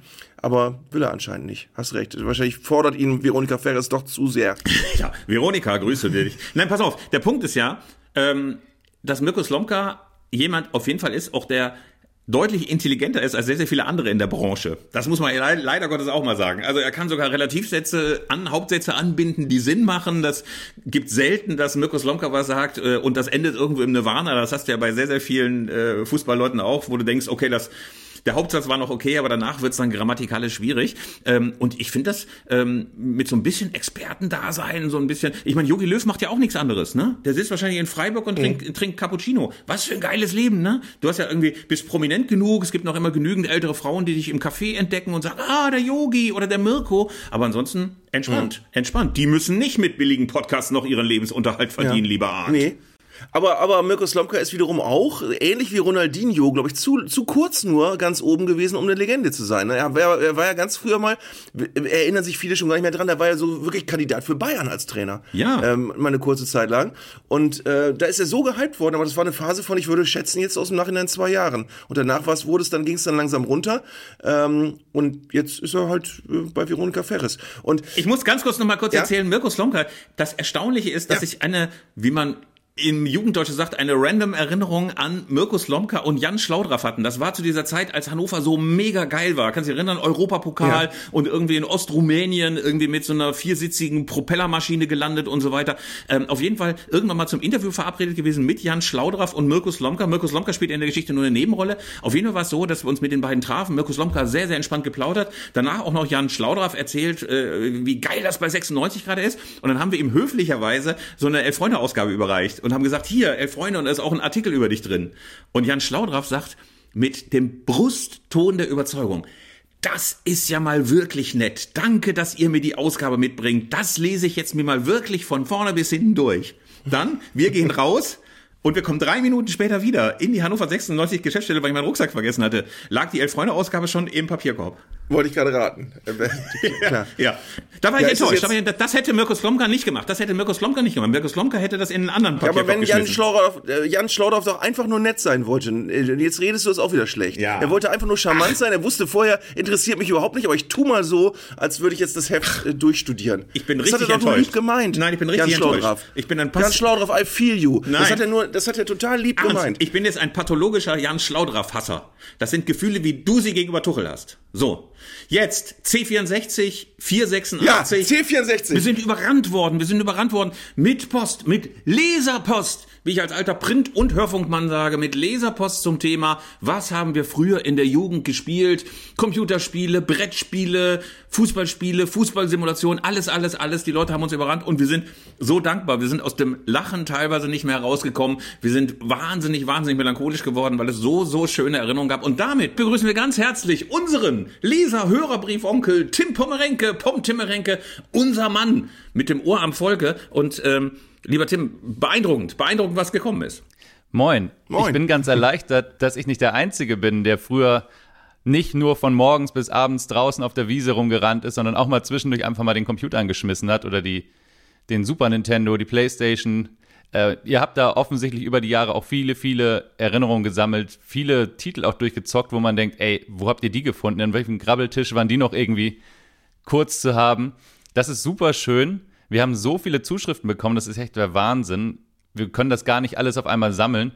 Aber will er anscheinend nicht. Hast recht. Wahrscheinlich fordert ihn Veronika Ferres doch zu sehr. (laughs) Ja, Veronika, grüße dich. Nein, pass auf. Der Punkt ist ja, ähm, dass Mirko Slomka jemand auf jeden Fall ist, auch der deutlich intelligenter ist als sehr, sehr viele andere in der Branche. Das muss man le- leider Gottes auch mal sagen. Also er kann sogar Relativsätze an Hauptsätze anbinden, die Sinn machen. Das gibt selten, dass Mirko Slomka was sagt äh, und das endet irgendwo im Nirvana. Das hast du ja bei sehr, sehr vielen äh, Fußballleuten auch, wo du denkst, okay, das der Hauptsatz war noch okay, aber danach wird's dann grammatikalisch schwierig. Ähm, und ich finde das ähm, mit so ein bisschen Expertendasein, so ein bisschen. Ich meine, Jogi Löw macht ja auch nichts anderes, ne? Der sitzt wahrscheinlich in Freiburg und trinkt, trinkt Cappuccino. Was für ein geiles Leben, ne? Du hast ja irgendwie, bist prominent genug, es gibt noch immer genügend ältere Frauen, die dich im Café entdecken und sagen, ah, der Yogi oder der Mirko. Aber ansonsten entspannt, entspannt. Die müssen nicht mit billigen Podcasts noch ihren Lebensunterhalt verdienen, lieber Arndt. Nee. Aber, aber Mirko Slomka ist wiederum auch, ähnlich wie Ronaldinho, glaube ich, zu, zu kurz nur ganz oben gewesen, um eine Legende zu sein. Er war, er war ja ganz früher mal, erinnern sich viele schon gar nicht mehr dran, er war ja so wirklich Kandidat für Bayern als Trainer. Ja. Ähm, mal eine kurze Zeit lang. Und äh, da ist er so gehypt worden, aber das war eine Phase von, ich würde schätzen, jetzt aus dem Nachhinein zwei Jahren. Und danach war's, wurde es dann, ging es dann langsam runter. Ähm, und jetzt ist er halt äh, bei Veronika Ferres. Und Ich muss ganz kurz noch mal kurz Ja? erzählen, Mirko Slomka, das Erstaunliche ist, dass Ja. ich eine, wie man im Jugenddeutsch sagt, eine random Erinnerung an Mirko Slomka und Jan Schlaudraff hatten. Das war zu dieser Zeit, als Hannover so mega geil war. Kannst du dich erinnern? Europapokal Ja. und irgendwie in Ostrumänien irgendwie mit so einer viersitzigen Propellermaschine gelandet und so weiter. Ähm, auf jeden Fall irgendwann mal zum Interview verabredet gewesen mit Jan Schlaudraff und Mirko Slomka. Mirko Slomka spielt in der Geschichte nur eine Nebenrolle. Auf jeden Fall war es so, dass wir uns mit den beiden trafen. Mirko Slomka sehr, sehr entspannt geplaudert. Danach auch noch Jan Schlaudraff erzählt, äh, wie geil das bei 96 gerade ist. Und dann haben wir ihm höflicherweise so eine Elf-Freunde-Ausgabe überreicht und haben gesagt, hier, Elf Freunde, und da ist auch ein Artikel über dich drin. Und Jan Schlaudraff sagt, mit dem Brustton der Überzeugung, das ist ja mal wirklich nett. Danke, dass ihr mir die Ausgabe mitbringt. Das lese ich jetzt mir mal wirklich von vorne bis hinten durch. Dann, wir gehen raus. Und wir kommen drei Minuten später wieder in die Hannover 96 Geschäftsstelle, weil ich meinen Rucksack vergessen hatte. Lag die Elf-Freunde-Ausgabe schon im Papierkorb. Wollte ich gerade raten. (laughs) Äh, Klar. Ja. Da war Ja, ich das enttäuscht. Aber das hätte Mirko Slomka nicht gemacht. Das hätte Mirko Slomka nicht gemacht. Mirko Slomka hätte das in einen anderen Ja, Papierkorb aber wenn Jan. Schlaudorf, äh, Jan Schlaudorf doch einfach nur nett sein wollte, äh, jetzt redest du es auch wieder schlecht. Ja. Er wollte einfach nur charmant sein. Er wusste vorher, interessiert mich überhaupt nicht, aber ich tu mal so, als würde ich jetzt das Heft äh, durchstudieren. Ich bin das richtig hat er doch nur enttäuscht. lieb gemeint. Nein, ich bin richtig Jan enttäuscht. Schlaudraff. Ich bin ein Jan Schlaudraff, I feel you. Nein. Das hat er nur, das hat er total lieb Ernst, gemeint. ich bin jetzt ein pathologischer Jan Schlaudraff-Hasser. Das sind Gefühle, wie du sie gegenüber Tuchel hast. So. Jetzt C64, 486. ja, C64. Wir sind überrannt worden, wir sind überrannt worden mit Post, mit Leserpost, wie ich als alter Print- und Hörfunkmann sage, mit Leserpost zum Thema, was haben wir früher in der Jugend gespielt? Computerspiele, Brettspiele, Fußballspiele, Fußballsimulation, alles, alles, alles. Die Leute haben uns überrannt und wir sind so dankbar. Wir sind aus dem Lachen teilweise nicht mehr herausgekommen. Wir sind wahnsinnig, wahnsinnig melancholisch geworden, weil es so, so schöne Erinnerungen gab. Und damit begrüßen wir ganz herzlich unseren hören. Leser, Hörerbrief, Onkel, Tim Pommerenke, Pom Timmerenke, unser Mann mit dem Ohr am Volke. Und ähm, lieber Tim, beeindruckend, beeindruckend, was gekommen ist. Moin. Moin. Ich bin ganz erleichtert, dass ich nicht der Einzige bin, der früher nicht nur von morgens bis abends draußen auf der Wiese rumgerannt ist, sondern auch mal zwischendurch einfach mal den Computer angeschmissen hat oder die, den Super Nintendo, die Playstation. Äh, ihr habt da offensichtlich über die Jahre auch viele, viele Erinnerungen gesammelt, viele Titel auch durchgezockt, wo man denkt, ey, wo habt ihr die gefunden? In welchem Grabbeltisch waren die noch irgendwie kurz zu haben? Das ist super schön. Wir haben so viele Zuschriften bekommen, das ist echt der Wahnsinn. Wir können das gar nicht alles auf einmal sammeln.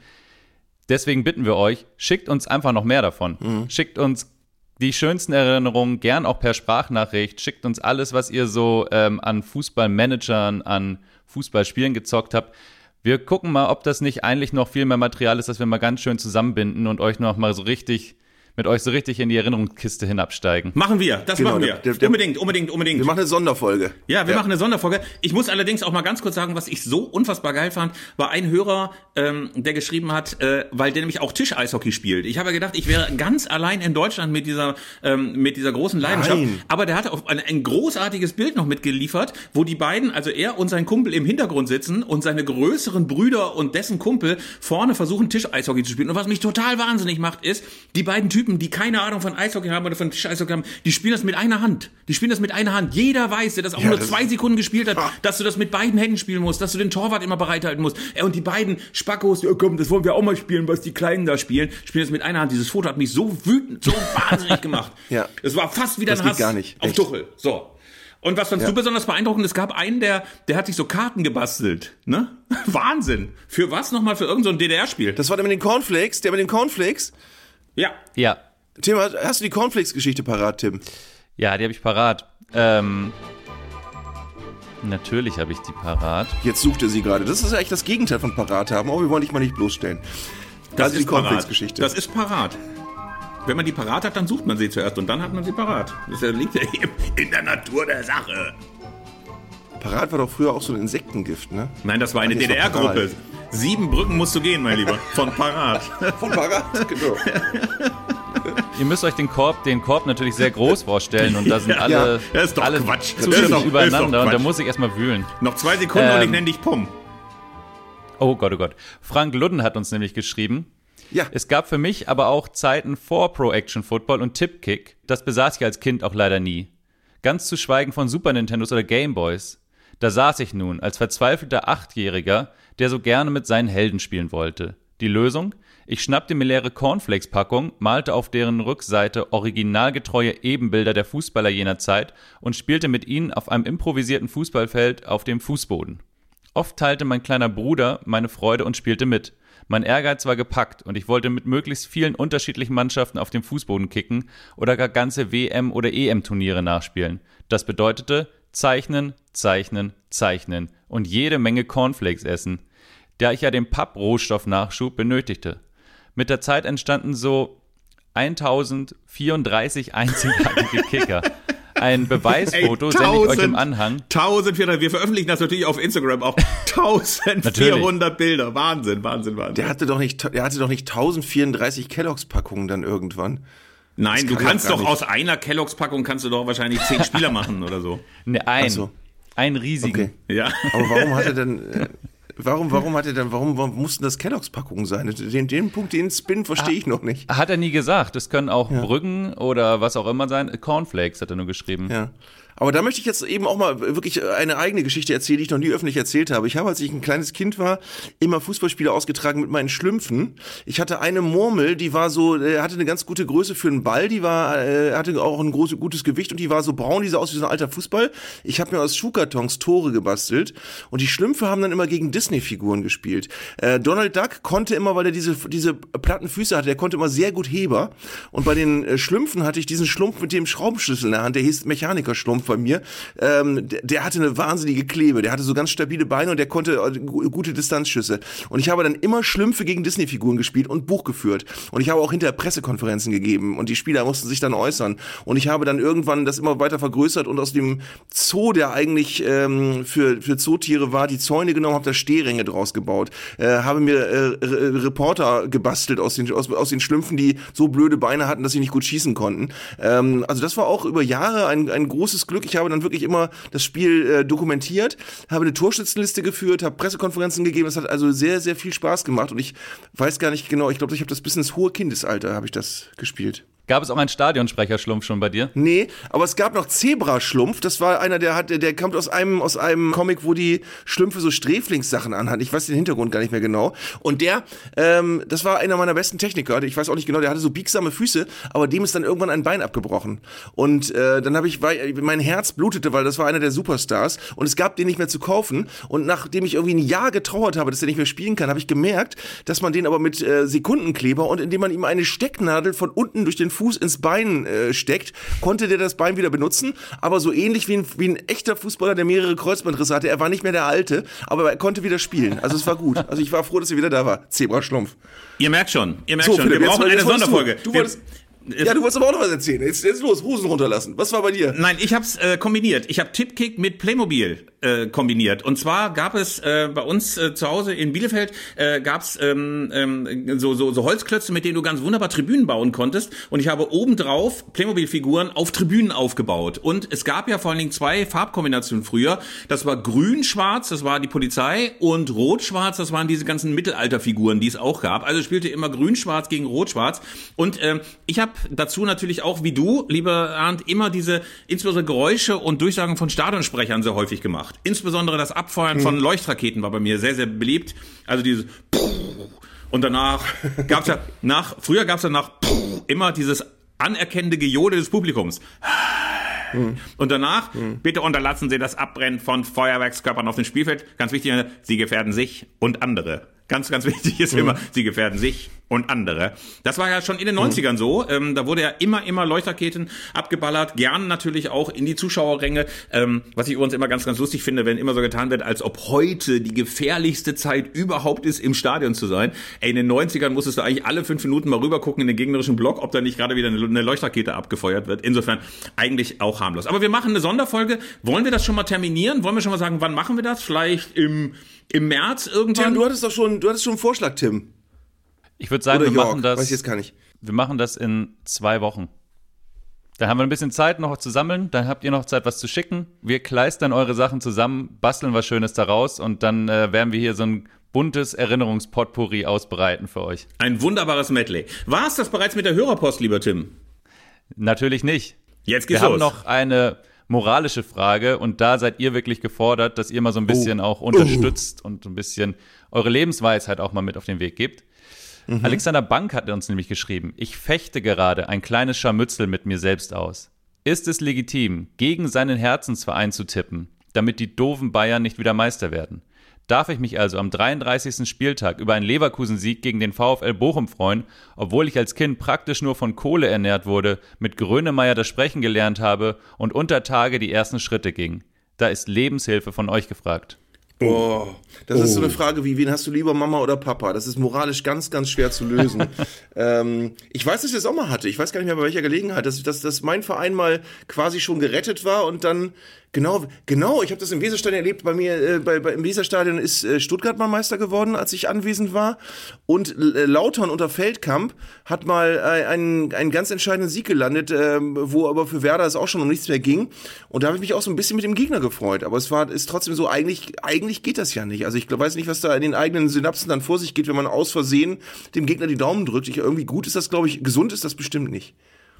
Deswegen bitten wir euch, schickt uns einfach noch mehr davon. Schickt uns die schönsten Erinnerungen, gern auch per Sprachnachricht. Schickt uns alles, was ihr so ähm, an Fußballmanagern, an Fußballspielen gezockt habt. Wir gucken mal, ob das nicht eigentlich noch viel mehr Material ist, das wir mal ganz schön zusammenbinden und euch noch mal so richtig, mit euch so richtig in die Erinnerungskiste hinabsteigen. Machen wir, das Genau, machen wir. der- der- unbedingt, unbedingt, unbedingt. Wir machen eine Sonderfolge. Ja, wir machen eine Sonderfolge. Ich muss allerdings auch mal ganz kurz sagen, was ich so unfassbar geil fand, war ein Hörer, ähm, der geschrieben hat, äh, weil der nämlich auch Tisch-Eishockey spielt. Ich habe ja gedacht, ich wäre ganz allein in Deutschland mit dieser ähm, mit dieser großen Leidenschaft. Nein. Aber der hat auch ein, ein großartiges Bild noch mitgeliefert, wo die beiden, also er und sein Kumpel im Hintergrund sitzen und seine größeren Brüder und dessen Kumpel vorne versuchen Tisch-Eishockey zu spielen. Und was mich total wahnsinnig macht, ist, die beiden Typen, die keine Ahnung von Eishockey haben oder von Tisch-Eishockey haben, die spielen das mit einer Hand. Die spielen das mit einer Hand. Jeder weiß, der das auch Ja, nur das- zwei Sekunden gespielt hat, Ha. dass du das mit beiden Händen spielen musst, dass du den Torwart immer bereithalten musst. Ey, und die beiden Spackos, ja komm, das wollen wir auch mal spielen, was die Kleinen da spielen, spielen das mit einer Hand. Dieses Foto hat mich so wütend, so (laughs) wahnsinnig gemacht. Ja. Es war fast wieder Das ein Hass gar nicht. auf Echt. Tuchel. So. Und was fandst Ja. du besonders beeindruckend? Es gab einen, der, der hat sich so Karten gebastelt. Ne? (laughs) Wahnsinn. Für was nochmal? Für irgendein so ein DDR-Spiel? Das war der mit den Cornflakes, der mit den Cornflakes. Ja. Ja, Tim, hast du die Cornflakes-Geschichte parat, Tim? ja, die habe ich parat. Ähm, natürlich habe ich die parat. Jetzt sucht er sie gerade. Das ist ja eigentlich das Gegenteil von parat haben, aber wir wollen dich mal nicht bloßstellen. Das also die ist parat. Cornflakes-Geschichte. Das ist parat. Wenn man die parat hat, dann sucht man sie zuerst und dann hat man sie parat. Das liegt ja eben in der Natur der Sache. Parat war doch früher auch so ein Insektengift, ne? Nein, das war eine DDR-Gruppe. Sieben Brücken musst du gehen, mein Lieber. Von parat. (laughs) Von Parat, genau. Ihr müsst euch den Korb, den Korb natürlich sehr groß vorstellen und da sind (laughs) Ja, alle, das ist doch alle Quatsch. Zufällig doch- das ist doch übereinander und da muss ich erstmal wühlen. Noch zwei Sekunden und ich Ähm. nenne dich Pom. Oh Gott, oh Gott. Frank Ludden hat uns nämlich geschrieben, Ja, es gab für mich aber auch Zeiten vor Pro Action Football und Tipkick. Das besaß ich als Kind auch leider nie. Ganz zu schweigen von Super Nintendos oder Gameboys. Da saß ich nun als verzweifelter Achtjähriger, der so gerne mit seinen Helden spielen wollte. Die Lösung? Ich schnappte mir leere Cornflakes-Packung, malte auf deren Rückseite originalgetreue Ebenbilder der Fußballer jener Zeit und spielte mit ihnen auf einem improvisierten Fußballfeld auf dem Fußboden. Oft teilte mein kleiner Bruder meine Freude und spielte mit. Mein Ehrgeiz war gepackt und ich wollte mit möglichst vielen unterschiedlichen Mannschaften auf dem Fußboden kicken oder gar ganze WM- oder EM-Turniere nachspielen. Das bedeutete zeichnen, zeichnen, zeichnen und jede Menge Cornflakes essen, da ich ja den Papprohstoffnachschub benötigte. Mit der Zeit entstanden so 1034 einzigartige Kicker. Ein (laughs) Beweisfoto sende ich euch im Anhang. 1400, wir veröffentlichen das natürlich auf Instagram auch. (laughs) 1400 Bilder. Wahnsinn, Wahnsinn, Wahnsinn. der hatte doch nicht, der hatte doch nicht 1034 Kelloggs-Packungen dann irgendwann. Nein, du kann kannst doch nicht. aus einer Kelloggs Packung kannst du doch wahrscheinlich zehn Spieler machen oder so. (laughs) Ne, ein. So. Einen riesigen. Okay. Ja. Aber warum hat er denn, (laughs) äh, warum, warum hat er denn, warum, warum mussten das Kelloggs-Packungen sein? Den, den Punkt, den Spin verstehe ich noch nicht. Hat er nie gesagt. Das können auch Brüggen oder was auch immer sein. Cornflakes hat er nur geschrieben. Ja. Aber da möchte ich jetzt eben auch mal wirklich eine eigene Geschichte erzählen, die ich noch nie öffentlich erzählt habe. Ich habe, als ich ein kleines Kind war, immer Fußballspiele ausgetragen mit meinen Schlümpfen. Ich hatte eine Murmel, die war so, äh, hatte eine ganz gute Größe für einen Ball, die war, äh, hatte auch ein großes, gutes Gewicht und die war so braun, die sah aus wie so ein alter Fußball. Ich habe mir aus Schuhkartons Tore gebastelt und die Schlümpfe haben dann immer gegen Disney-Figuren gespielt. Äh, Donald Duck konnte immer, weil er diese, diese platten Füße hatte, der konnte immer sehr gut Heber. Und bei den äh, Schlümpfen hatte ich diesen Schlumpf mit dem Schraubenschlüssel in der Hand, der hieß Mechanikerschlumpf. Bei mir, ähm, der, der hatte eine wahnsinnige Klebe, der hatte so ganz stabile Beine und der konnte äh, gu- gute Distanzschüsse. Und ich habe dann immer Schlümpfe gegen Disney-Figuren gespielt und Buch geführt. Und ich habe auch hinterher Pressekonferenzen gegeben und die Spieler mussten sich dann äußern. Und ich habe dann irgendwann das immer weiter vergrößert und aus dem Zoo, der eigentlich ähm, für, für Zootiere war, die Zäune genommen, habe da Stehränge draus gebaut. Äh, habe mir äh, Re- Reporter gebastelt aus den, aus, aus den Schlümpfen, die so blöde Beine hatten, dass sie nicht gut schießen konnten. Ähm, also das war auch über Jahre ein, ein großes Glück. Ich habe dann wirklich immer das Spiel äh, dokumentiert, habe eine Torschützenliste geführt, habe Pressekonferenzen gegeben. Das hat also sehr, sehr viel Spaß gemacht und ich weiß gar nicht genau, ich glaube, ich habe das bis ins hohe Kindesalter habe ich das gespielt. Gab es auch einen Stadionsprecherschlumpf schon bei dir? Nee, aber es gab noch Zebraschlumpf. Das war einer, der hatte, der kommt aus einem, aus einem Comic, wo die Schlümpfe so Sträflingssachen anhatten. Ich weiß den Hintergrund gar nicht mehr genau. Und der, ähm, das war einer meiner besten Techniker. Ich weiß auch nicht genau, der hatte so biegsame Füße, aber dem ist dann irgendwann ein Bein abgebrochen. Und äh, dann habe ich, weil mein Herz blutete, weil das war einer der Superstars und es gab den nicht mehr zu kaufen. Und nachdem ich irgendwie ein Jahr getrauert habe, dass er nicht mehr spielen kann, habe ich gemerkt, dass man den aber mit äh, Sekundenkleber und indem man ihm eine Stecknadel von unten durch den Fuß ins Bein äh, steckt, konnte der das Bein wieder benutzen. Aber so ähnlich wie ein, wie ein echter Fußballer, der mehrere Kreuzbandrisse hatte. Er war nicht mehr der Alte, aber er konnte wieder spielen. Also es war gut. Also ich war froh, dass er wieder da war. Zebraschlumpf. Ihr merkt schon, ihr merkt So, schon, Philipp, wir brauchen eine Sonderfolge. Du, du wolltest, ja, du wolltest aber auch noch was erzählen. Jetzt, jetzt los, Hosen runterlassen. Was war bei dir? Nein, ich habe es äh, kombiniert. Ich habe Tipkick mit Playmobil äh, kombiniert. Und zwar gab es äh, bei uns äh, zu Hause in Bielefeld äh, gab es ähm, ähm, so, so, so Holzklötze, mit denen du ganz wunderbar Tribünen bauen konntest. Und ich habe obendrauf Playmobil-Figuren auf Tribünen aufgebaut. Und es gab ja vor allen Dingen zwei Farbkombinationen früher. Das war grün-schwarz, das war die Polizei, und rot-schwarz, das waren diese ganzen Mittelalterfiguren, die es auch gab. Also spielte immer grün-schwarz gegen rot-schwarz. Und ähm, ich habe dazu natürlich auch, wie du, lieber Arndt, immer diese insbesondere Geräusche und Durchsagen von Stadionsprechern sehr häufig gemacht. Insbesondere das Abfeuern von Leuchtraketen war bei mir sehr, sehr beliebt. Also dieses und danach gab's ja (laughs) nach früher gab's ja nach immer dieses anerkennende Gejohle des Publikums. Und danach, bitte unterlassen Sie das Abbrennen von Feuerwerkskörpern auf dem Spielfeld. Ganz wichtig, Sie gefährden sich und andere. Ganz, ganz wichtig ist immer, Sie gefährden sich und andere. Das war ja schon in den 90ern so. Ähm, da wurde ja immer, immer Leuchtraketen abgeballert. Gern natürlich auch in die Zuschauerränge. Ähm, was ich übrigens immer ganz, ganz lustig finde, wenn immer so getan wird, als ob heute die gefährlichste Zeit überhaupt ist, im Stadion zu sein. Ey, in den 90ern musstest du eigentlich alle fünf Minuten mal rüber gucken in den gegnerischen Block, ob da nicht gerade wieder eine, Leuchtrakete abgefeuert wird. Insofern eigentlich auch harmlos. Aber wir machen eine Sonderfolge. Wollen wir das schon mal terminieren? Wollen wir schon mal sagen, wann machen wir das? Vielleicht im, im März Tim, irgendwann? du hattest doch schon, du hattest schon einen Vorschlag, Tim. Ich würde sagen, Oder wir Jörg. machen das. Weiß ich jetzt gar nicht. Wir machen das in zwei Wochen. Dann haben wir ein bisschen Zeit noch zu sammeln, dann habt ihr noch Zeit, was zu schicken. Wir kleistern eure Sachen zusammen, basteln was Schönes daraus und dann äh, werden wir hier so ein buntes Erinnerungspotpourri ausbereiten für euch. Ein wunderbares Medley. War es das bereits mit der Hörerpost, lieber Tim? Natürlich nicht. Jetzt Wir geht's haben los. noch eine moralische Frage und da seid ihr wirklich gefordert, dass ihr mal so ein Oh. bisschen auch unterstützt und so ein bisschen eure Lebensweisheit auch mal mit auf den Weg gebt. Mhm. Alexander Bank hat uns nämlich geschrieben, ich fechte gerade ein kleines Scharmützel mit mir selbst aus. Ist es legitim, gegen seinen Herzensverein zu tippen, damit die doofen Bayern nicht wieder Meister werden? Darf ich mich also am 33. Spieltag über einen Leverkusen-Sieg gegen den VfL Bochum freuen, obwohl ich als Kind praktisch nur von Kohle ernährt wurde, mit Grönemeyer das Sprechen gelernt habe und unter Tage die ersten Schritte ging? Da ist Lebenshilfe von euch gefragt. Oh, das ist so eine Frage wie, wen hast du lieber, Mama oder Papa? Das ist moralisch ganz, ganz schwer zu lösen. (laughs) ähm, ich weiß, dass ich das auch mal hatte. Ich weiß gar nicht mehr, bei welcher Gelegenheit, dass, dass, dass mein Verein mal quasi schon gerettet war und dann, genau, genau, ich habe das im Weserstadion erlebt. Bei mir, äh, bei, bei, im Weserstadion ist äh, Stuttgart mal Meister geworden, als ich anwesend war. Und äh, Lautern unter Feldkamp hat mal äh, einen, einen ganz entscheidenden Sieg gelandet, äh, wo aber für Werder es auch schon um nichts mehr ging. Und da habe ich mich auch so ein bisschen mit dem Gegner gefreut. Aber es war, ist trotzdem so, eigentlich, eigentlich geht das ja nicht. Also ich weiß nicht, was da in den eigenen Synapsen dann vor sich geht, wenn man aus Versehen dem Gegner die Daumen drückt. Ich, irgendwie gut ist das, glaube ich, gesund ist das bestimmt nicht.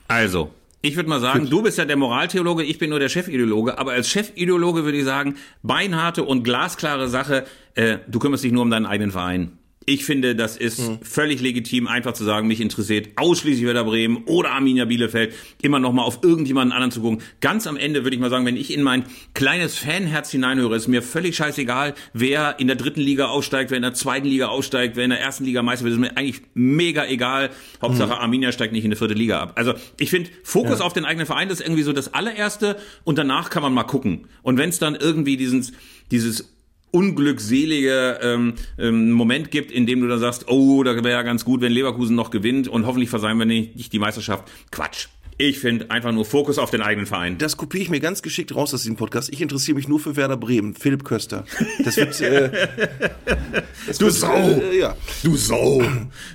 Also, ich würde mal sagen, du bist ja der Moraltheologe, ich bin nur der Chefideologe, aber als Chefideologe würde ich sagen, beinharte und glasklare Sache, äh, du kümmerst dich nur um deinen eigenen Verein. Ich finde, das ist mhm. völlig legitim, einfach zu sagen, mich interessiert ausschließlich Werder Bremen oder Arminia Bielefeld, immer noch mal auf irgendjemanden anderen zu gucken. Ganz am Ende würde ich mal sagen, wenn ich in mein kleines Fanherz hineinhöre, ist mir völlig scheißegal, wer in der dritten Liga aufsteigt, wer in der zweiten Liga aufsteigt, wer in der ersten Liga Meister wird, ist mir eigentlich mega egal. Hauptsache mhm. Arminia steigt nicht in die vierte Liga ab. Also ich finde, Fokus ja. auf den eigenen Verein ist irgendwie so das allererste und danach kann man mal gucken. Und wenn es dann irgendwie dieses, dieses unglückselige ähm, ähm, Moment gibt, in dem du dann sagst, oh, da wäre ja ganz gut, wenn Leverkusen noch gewinnt und hoffentlich verseien wir nicht die Meisterschaft. Quatsch. Ich finde einfach nur Fokus auf den eigenen Verein. Das kopiere ich mir ganz geschickt raus aus diesem Podcast. Ich interessiere mich nur für Werder Bremen. Philipp Köster. Das wird. äh, (laughs) das du wird, Sau! Äh, ja. Du Sau!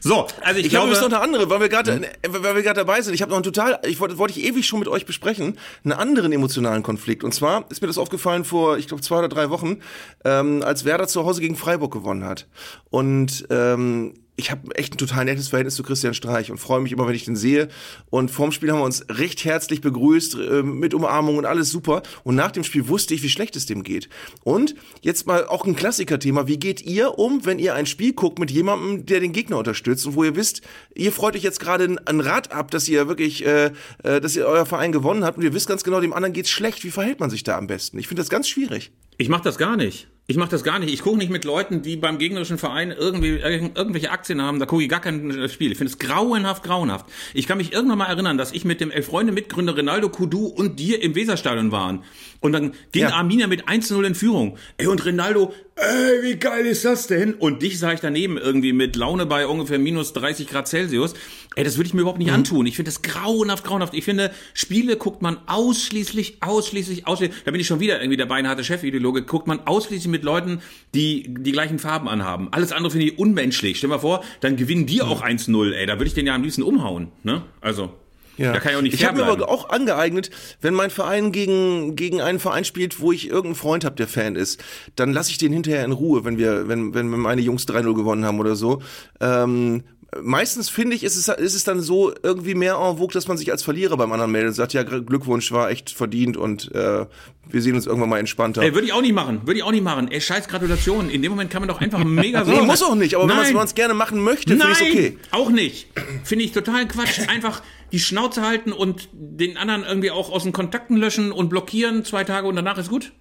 So, also ich, ich glaube. Ich noch eine andere, weil wir gerade, hm? weil wir gerade dabei sind. Ich habe noch einen total, ich wollte, wollte ich ewig schon mit euch besprechen, einen anderen emotionalen Konflikt. Und zwar ist mir das aufgefallen vor, ich glaube, zwei oder drei Wochen, ähm, als Werder zu Hause gegen Freiburg gewonnen hat. Und ähm, ich habe echt ein total nettes Verhältnis zu Christian Streich und freue mich immer, wenn ich den sehe. Und vorm Spiel haben wir uns recht herzlich begrüßt, äh, mit Umarmung und alles super. Und nach dem Spiel wusste ich, wie schlecht es dem geht. Und jetzt mal auch ein Klassiker-Thema. Wie geht ihr um, wenn ihr ein Spiel guckt mit jemandem, der den Gegner unterstützt und wo ihr wisst, ihr freut euch jetzt gerade ein Rad ab, dass ihr wirklich, äh, äh, dass ihr euer Verein gewonnen habt und ihr wisst ganz genau, dem anderen geht's schlecht. Wie verhält man sich da am besten? Ich finde das ganz schwierig. Ich mache das gar nicht. Ich mache das gar nicht. Ich gucke nicht mit Leuten, die beim gegnerischen Verein irgendwie irgendwelche Aktien haben. Da gucke ich gar kein Spiel. Ich finde es grauenhaft, grauenhaft. Ich kann mich irgendwann mal erinnern, dass ich mit dem Elf-Freunde-Mitgründer Rinaldo Kudu und dir im Weserstadion waren. Und dann ging ja. Arminia mit 1-0 in Führung. Ey, und Rinaldo, ey, wie geil ist das denn? Und dich sah ich daneben irgendwie mit Laune bei ungefähr minus 30 Grad Celsius. Ey, das würde ich mir überhaupt nicht mhm. antun. Ich finde das grauenhaft, grauenhaft. Ich finde, Spiele guckt man ausschließlich, ausschließlich, ausschließlich, da bin ich schon wieder irgendwie der beinharte Chefideologe, guckt man ausschließlich mit Leuten, die die gleichen Farben anhaben. Alles andere finde ich unmenschlich. Stell mal vor, dann gewinnen die mhm. auch 1-0, ey. Da würde ich den ja am liebsten umhauen, ne? Also. Ja. Da kann ich auch nicht Ich habe mir aber auch angeeignet, wenn mein Verein gegen, gegen einen Verein spielt, wo ich irgendeinen Freund habe, der Fan ist, dann lasse ich den hinterher in Ruhe, wenn wir, wenn, wenn meine Jungs 3-0 gewonnen haben oder so. Ähm, meistens finde ich, ist es, ist es dann so irgendwie mehr en vogue, dass man sich als Verlierer beim anderen meldet. Sagt ja, Glückwunsch war echt verdient und äh, wir sehen uns irgendwann mal entspannter. Ey, würde ich auch nicht machen. Würde ich auch nicht machen. Ey, scheiß Gratulation. In dem Moment kann man doch einfach mega so. (laughs) nee, muss auch nicht, aber Nein. wenn man es gerne machen möchte, finde ich okay. Auch nicht. Finde ich total Quatsch. Einfach die Schnauze halten und den anderen irgendwie auch aus den Kontakten löschen und blockieren zwei Tage und danach ist gut.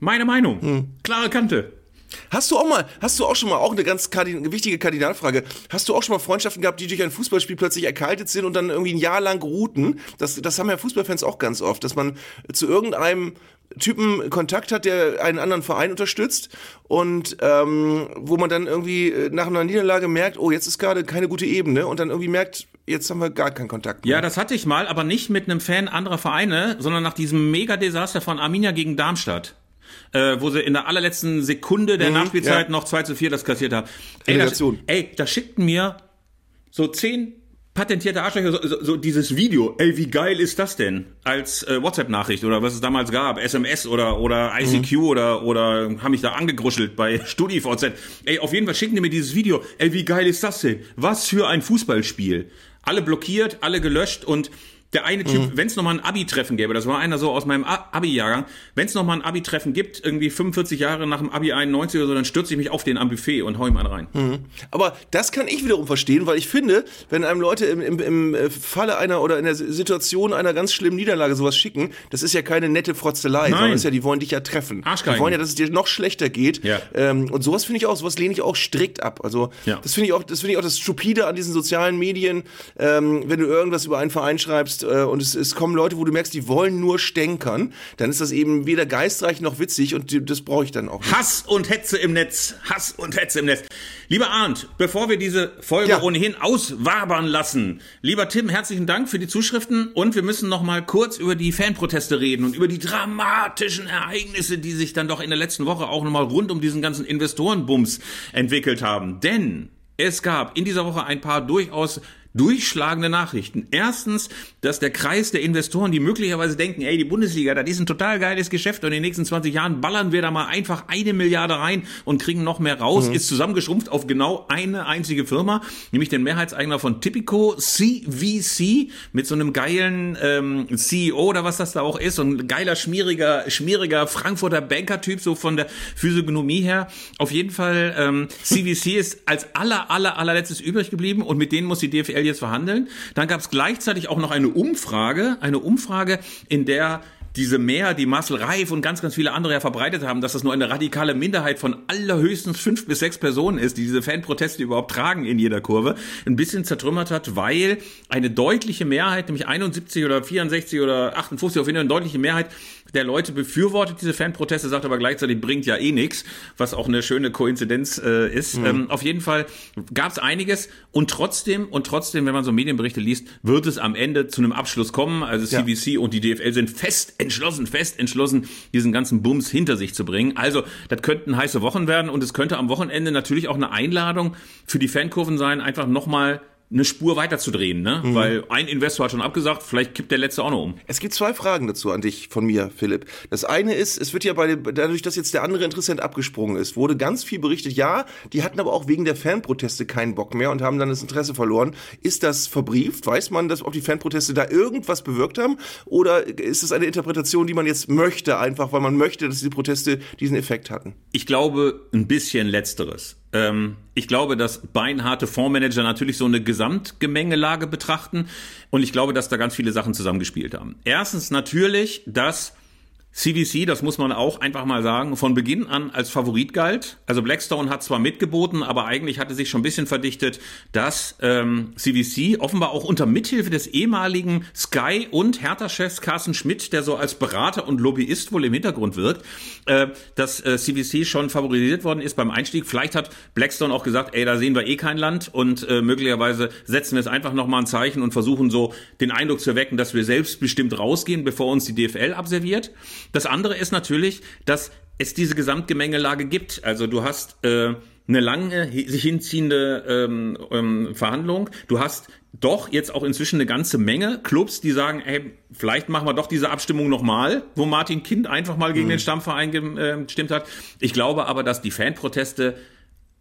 Meine Meinung. Hm. Klare Kante. Hast du auch mal, hast du auch schon mal, auch eine ganz kardin wichtige Kardinalfrage, hast du auch schon mal Freundschaften gehabt, die durch ein Fußballspiel plötzlich erkaltet sind und dann irgendwie ein Jahr lang ruhten? Das, das haben ja Fußballfans auch ganz oft, dass man zu irgendeinem Typen Kontakt hat, der einen anderen Verein unterstützt und ähm, wo man dann irgendwie äh, nach einer Niederlage merkt, oh, jetzt ist gerade keine gute Ebene und dann irgendwie merkt, jetzt haben wir gar keinen Kontakt mehr. Ja, das hatte ich mal, aber nicht mit einem Fan anderer Vereine, sondern nach diesem Mega-Desaster von Arminia gegen Darmstadt äh, wo sie in der allerletzten Sekunde der mhm, Nachspielzeit ja. noch 2 zu 4 das kassiert haben. Ey, das, ey, da schickten mir so zehn patentierte Arschlöcher, so, so, so dieses Video, ey, wie geil ist das denn? Als äh, WhatsApp-Nachricht oder was es damals gab, SMS oder oder ICQ mhm. oder oder haben mich da angegruschelt bei (laughs) StudiVZ. Ey, auf jeden Fall schicken die mir dieses Video, ey, wie geil ist das denn? Was für ein Fußballspiel. Alle blockiert, alle gelöscht und der eine Typ, mhm. wenn es nochmal ein Abi-Treffen gäbe, das war einer so aus meinem Abi-Jahrgang, wenn es nochmal ein Abi-Treffen gibt, irgendwie 45 Jahre nach dem Abi 91 oder so, dann stürze ich mich auf den am Buffet und hau ihm einen rein. Mhm. Aber das kann ich wiederum verstehen, weil ich finde, wenn einem Leute im, im, im Falle einer oder in der Situation einer ganz schlimmen Niederlage sowas schicken, das ist ja keine nette Frotzelei, Nein. sondern ist ja, die wollen dich ja treffen. Die wollen ja, dass es dir noch schlechter geht. Ja. Ähm, und sowas finde ich auch, sowas lehne ich auch strikt ab. Also ja. das finde ich auch, das finde ich auch das Stupide an diesen sozialen Medien, ähm, wenn du irgendwas über einen Verein schreibst, schreibst äh, und es, es kommen Leute, wo du merkst, die wollen nur stänkern, dann ist das eben weder geistreich noch witzig und das brauche ich dann auch nicht. Hass und Hetze im Netz. Hass und Hetze im Netz. Lieber Arndt, bevor wir diese Folge ja. ohnehin auswabern lassen, lieber Tim, herzlichen Dank für die Zuschriften und wir müssen noch mal kurz über die Fanproteste reden und über die dramatischen Ereignisse, die sich dann doch in der letzten Woche auch noch mal rund um diesen ganzen Investorenbums entwickelt haben. Denn es gab in dieser Woche ein paar durchaus durchschlagende Nachrichten. Erstens, dass der Kreis der Investoren, die möglicherweise denken, ey, die Bundesliga, das ist ein total geiles Geschäft und in den nächsten 20 Jahren ballern wir da mal einfach eine Milliarde rein und kriegen noch mehr raus, mhm. ist zusammengeschrumpft auf genau eine einzige Firma, nämlich den Mehrheitseigner von Tipico, CVC, mit so einem geilen ähm, CEO oder was das da auch ist, so ein geiler, schmieriger, schmieriger Frankfurter Banker-Typ, so von der Physiognomie her. Auf jeden Fall, ähm, CVC ist als aller, aller, allerletztes übrig geblieben und mit denen muss die DFL jetzt verhandeln. Dann gab es gleichzeitig auch noch eine Umfrage, eine Umfrage, in der diese Mehr, die Marcel Reif und ganz, ganz viele andere ja verbreitet haben, dass das nur eine radikale Minderheit von allerhöchstens fünf bis sechs Personen ist, die diese Fanproteste überhaupt tragen in jeder Kurve, ein bisschen zertrümmert hat, weil eine deutliche Mehrheit, nämlich 71 oder 64 oder 58, auf jeden Fall eine deutliche Mehrheit der Leute befürwortet diese Fanproteste, sagt aber gleichzeitig, bringt ja eh nichts, was auch eine schöne Koinzidenz äh, ist. Mhm. Ähm, auf jeden Fall gab es einiges und trotzdem, und trotzdem, wenn man so Medienberichte liest, wird es am Ende zu einem Abschluss kommen. Also CBC ja. und die DFL sind fest entschlossen, fest entschlossen, diesen ganzen Bums hinter sich zu bringen. Also, das könnten heiße Wochen werden und es könnte am Wochenende natürlich auch eine Einladung für die Fankurven sein, einfach nochmal eine Spur weiterzudrehen, ne? Mhm. Weil ein Investor hat schon abgesagt, vielleicht kippt der letzte auch noch um. Es gibt zwei Fragen dazu an dich von mir, Philipp. Das eine ist, es wird ja bei dadurch, dass jetzt der andere Interessent abgesprungen ist, wurde ganz viel berichtet. Ja, die hatten aber auch wegen der Fanproteste keinen Bock mehr und haben dann das Interesse verloren. Ist das verbrieft? Weiß man, dass ob die Fanproteste da irgendwas bewirkt haben? Oder ist es eine Interpretation, die man jetzt möchte, einfach weil man möchte, dass diese Proteste diesen Effekt hatten? Ich glaube, ein bisschen letzteres. Ähm, ich glaube, dass beinharte Fondsmanager natürlich so eine Gesamtgemengelage betrachten und ich glaube, dass da ganz viele Sachen zusammengespielt haben. Erstens natürlich, dass CVC, das muss man auch einfach mal sagen, von Beginn an als Favorit galt. Also Blackstone hat zwar mitgeboten, aber eigentlich hatte sich schon ein bisschen verdichtet, dass ähm, CVC offenbar auch unter Mithilfe des ehemaligen Sky und Hertha-Chefs Carsten Schmidt, der so als Berater und Lobbyist wohl im Hintergrund wirkt, äh, dass äh, CVC schon favorisiert worden ist beim Einstieg. Vielleicht hat Blackstone auch gesagt, ey, da sehen wir eh kein Land und äh, möglicherweise setzen wir es einfach nochmal ein Zeichen und versuchen so den Eindruck zu erwecken, dass wir selbstbestimmt rausgehen, bevor uns die DFL abserviert. Das andere ist natürlich, dass es diese Gesamtgemengelage gibt. Also du hast äh, eine lange sich hinziehende ähm, ähm, Verhandlung. Du hast doch jetzt auch inzwischen eine ganze Menge Clubs, die sagen, hey, vielleicht machen wir doch diese Abstimmung nochmal, wo Martin Kind einfach mal gegen mhm. den Stammverein äh, gestimmt hat. Ich glaube aber, dass die Fanproteste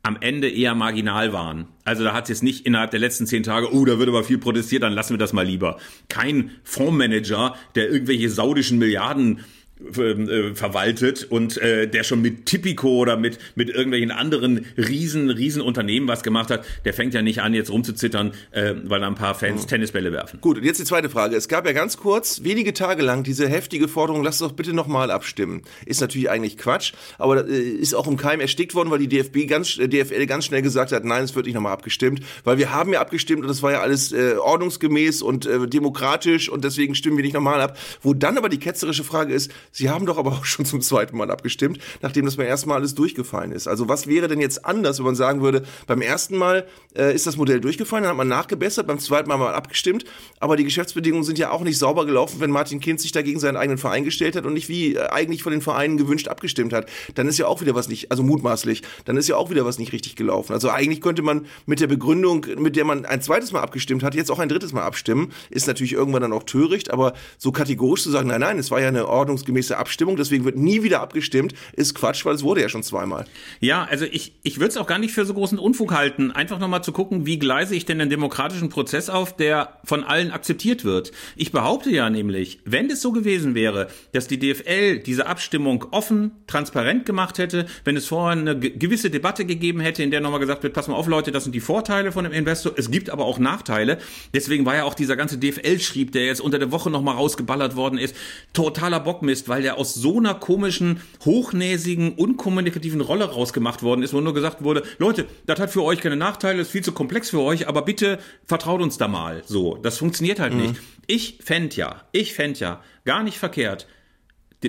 am Ende eher marginal waren. Also da hat es jetzt nicht innerhalb der letzten zehn Tage, oh, da wird aber viel protestiert, dann lassen wir das mal lieber. Kein Fondsmanager, der irgendwelche saudischen Milliarden äh, verwaltet und äh, der schon mit Tipico oder mit mit irgendwelchen anderen riesen riesen Unternehmen was gemacht hat, der fängt ja nicht an jetzt rumzuzittern, äh, weil da ein paar Fans mhm. Tennisbälle werfen. Gut, und jetzt die zweite Frage. Es gab ja ganz kurz wenige Tage lang diese heftige Forderung, lasst doch bitte nochmal abstimmen. Ist natürlich eigentlich Quatsch, aber äh, ist auch im Keim erstickt worden, weil die DFB ganz äh, DFL ganz schnell gesagt hat, nein, es wird nicht nochmal abgestimmt, weil wir haben ja abgestimmt und das war ja alles ordnungsgemäß und demokratisch und deswegen stimmen wir nicht nochmal ab. Wo dann aber die ketzerische Frage ist, Sie haben doch aber (laughs) auch schon zum zweiten Mal abgestimmt, nachdem das beim ersten Mal alles durchgefallen ist. Also was wäre denn jetzt anders, wenn man sagen würde, beim ersten Mal äh, ist das Modell durchgefallen, dann hat man nachgebessert, beim zweiten Mal mal abgestimmt, aber die Geschäftsbedingungen sind ja auch nicht sauber gelaufen, wenn Martin Kind sich dagegen seinen eigenen Verein gestellt hat und nicht wie äh, eigentlich von den Vereinen gewünscht abgestimmt hat. Dann ist ja auch wieder was nicht, also mutmaßlich, dann ist ja auch wieder was nicht richtig gelaufen. Also eigentlich könnte man mit der Begründung, mit der man ein zweites Mal abgestimmt hat, jetzt auch ein drittes Mal abstimmen, ist natürlich irgendwann dann auch töricht, aber so kategorisch zu sagen, nein, nein, es war ja eine ordnungsgemäße Abstimmung, deswegen wird nie wieder abgestimmt, ist Quatsch, weil es wurde ja schon zweimal. Ja, also ich, ich würde es auch gar nicht für so großen Unfug halten, einfach nochmal zu gucken, wie gleise ich denn den demokratischen Prozess auf, der von allen akzeptiert wird. Ich behaupte ja nämlich, wenn es so gewesen wäre, dass die DFL diese Abstimmung offen, transparent gemacht hätte, wenn es vorher eine gewisse Debatte gegeben hätte, in der nochmal gesagt wird, pass mal auf Leute, das sind die Vorteile von dem Investor, es gibt aber auch Nachteile. Deswegen war ja auch dieser ganze DFL-Schrieb, der jetzt unter der Woche nochmal rausgeballert worden ist, totaler Bockmist, weil der aus so einer komischen, hochnäsigen, unkommunikativen Rolle rausgemacht worden ist, wo nur gesagt wurde, Leute, das hat für euch keine Nachteile, ist viel zu komplex für euch, aber bitte vertraut uns da mal. So, das funktioniert halt mhm. nicht. Ich fände ja, ich fände ja gar nicht verkehrt,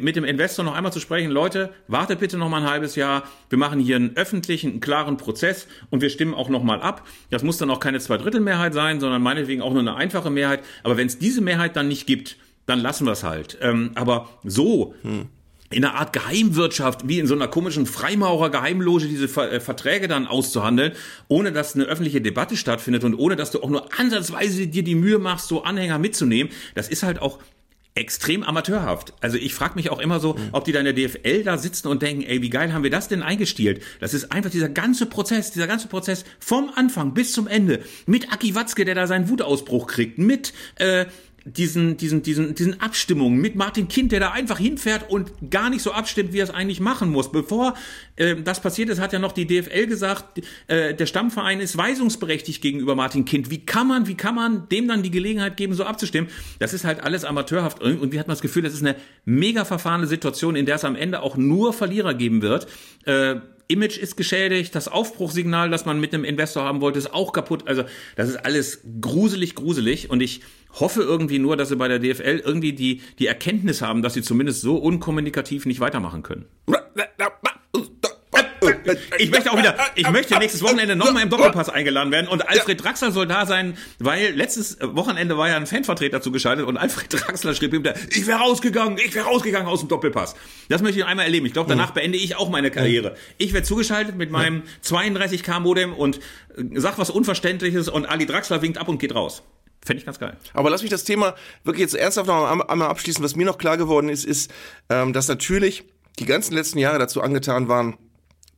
mit dem Investor noch einmal zu sprechen, Leute, wartet bitte noch mal ein halbes Jahr. Wir machen hier einen öffentlichen, einen klaren Prozess und wir stimmen auch noch mal ab. Das muss dann auch keine Zweidrittelmehrheit sein, sondern meinetwegen auch nur eine einfache Mehrheit. Aber wenn es diese Mehrheit dann nicht gibt, dann lassen wir es halt. Ähm, aber so hm in einer Art Geheimwirtschaft, wie in so einer komischen Freimaurer-Geheimloge, diese Ver äh, Verträge dann auszuhandeln, ohne dass eine öffentliche Debatte stattfindet und ohne dass du auch nur ansatzweise dir die Mühe machst, so Anhänger mitzunehmen. Das ist halt auch extrem amateurhaft. Also ich frage mich auch immer so, ob die da in der DFL da sitzen und denken, ey, wie geil haben wir das denn eingestielt? Das ist einfach dieser ganze Prozess, dieser ganze Prozess vom Anfang bis zum Ende mit Aki Watzke, der da seinen Wutausbruch kriegt, mit äh, diesen, diesen, diesen, diesen Abstimmungen mit Martin Kind, der da einfach hinfährt und gar nicht so abstimmt, wie er es eigentlich machen muss. Bevor äh, das passiert ist, hat ja noch die DFL gesagt, äh, der Stammverein ist weisungsberechtigt gegenüber Martin Kind. Wie kann man, wie kann man dem dann die Gelegenheit geben, so abzustimmen? Das ist halt alles amateurhaft. Irgendwie hat man das Gefühl, das ist eine mega verfahrene Situation, in der es am Ende auch nur Verlierer geben wird. Äh, Image ist geschädigt, das Aufbruchsignal, das man mit einem Investor haben wollte, ist auch kaputt. Also das ist alles gruselig, gruselig und ich hoffe irgendwie nur, dass sie bei der DFL irgendwie die, die Erkenntnis haben, dass sie zumindest so unkommunikativ nicht weitermachen können. Ich möchte auch wieder, ich möchte nächstes Wochenende nochmal im Doppelpass eingeladen werden und Alfred Draxler soll da sein, weil letztes Wochenende war ja ein Fanvertreter zugeschaltet und Alfred Draxler schrieb ihm da, ich wäre rausgegangen, ich wäre rausgegangen aus dem Doppelpass. Das möchte ich einmal erleben. Ich glaube, danach beende ich auch meine Karriere. Ich werde zugeschaltet mit meinem 32K Modem und sag was Unverständliches und Ali Draxler winkt ab und geht raus. Fände ich ganz geil. Aber lass mich das Thema wirklich jetzt ernsthaft noch einmal abschließen. Was mir noch klar geworden ist, ist, ähm, dass natürlich die ganzen letzten Jahre dazu angetan waren,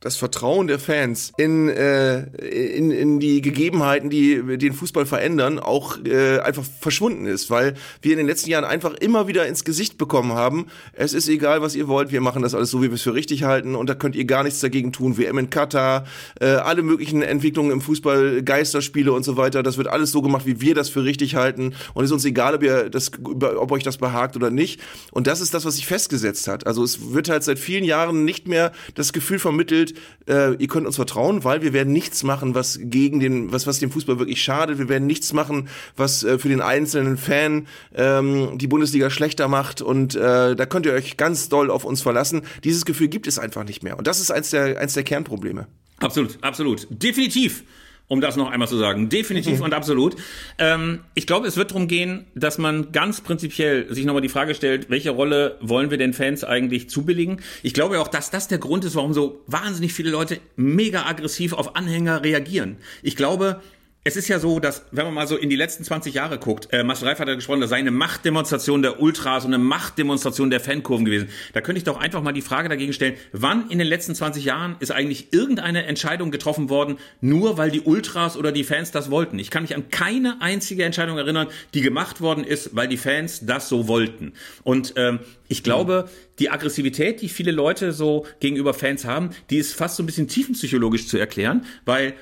das Vertrauen der Fans in, äh, in, in die Gegebenheiten, die den Fußball verändern, auch äh, einfach verschwunden ist, weil wir in den letzten Jahren einfach immer wieder ins Gesicht bekommen haben, es ist egal, was ihr wollt, wir machen das alles so, wie wir es für richtig halten und da könnt ihr gar nichts dagegen tun. WM in Katar, äh, alle möglichen Entwicklungen im Fußball, Geisterspiele und so weiter, das wird alles so gemacht, wie wir das für richtig halten und es ist uns egal, ob, ihr das, ob euch das behagt oder nicht. Und das ist das, was sich festgesetzt hat. Also es wird halt seit vielen Jahren nicht mehr das Gefühl vermittelt, äh, ihr könnt uns vertrauen, weil wir werden nichts machen, was gegen den, was, was dem Fußball wirklich schadet. Wir werden nichts machen, was äh, für den einzelnen Fan ähm, die Bundesliga schlechter macht. Und äh, da könnt ihr euch ganz doll auf uns verlassen. Dieses Gefühl gibt es einfach nicht mehr. Und das ist eins der, eins der Kernprobleme. Absolut, absolut. Definitiv um das noch einmal zu sagen. Definitiv mhm. und absolut. Ähm, ich glaube, es wird darum gehen, dass man ganz prinzipiell sich nochmal die Frage stellt, welche Rolle wollen wir den Fans eigentlich zubilligen? Ich glaube auch, dass das der Grund ist, warum so wahnsinnig viele Leute mega aggressiv auf Anhänger reagieren. Ich glaube, es ist ja so, dass, wenn man mal so in die letzten 20 Jahre guckt, äh, Marcel Reif hat ja gesprochen, das sei eine Machtdemonstration der Ultras und eine Machtdemonstration der Fankurven gewesen. Da könnte ich doch einfach mal die Frage dagegen stellen, wann in den letzten 20 Jahren ist eigentlich irgendeine Entscheidung getroffen worden, nur weil die Ultras oder die Fans das wollten? Ich kann mich an keine einzige Entscheidung erinnern, die gemacht worden ist, weil die Fans das so wollten. Und ähm, ich glaube, die Aggressivität, die viele Leute so gegenüber Fans haben, die ist fast so ein bisschen tiefenpsychologisch zu erklären, weil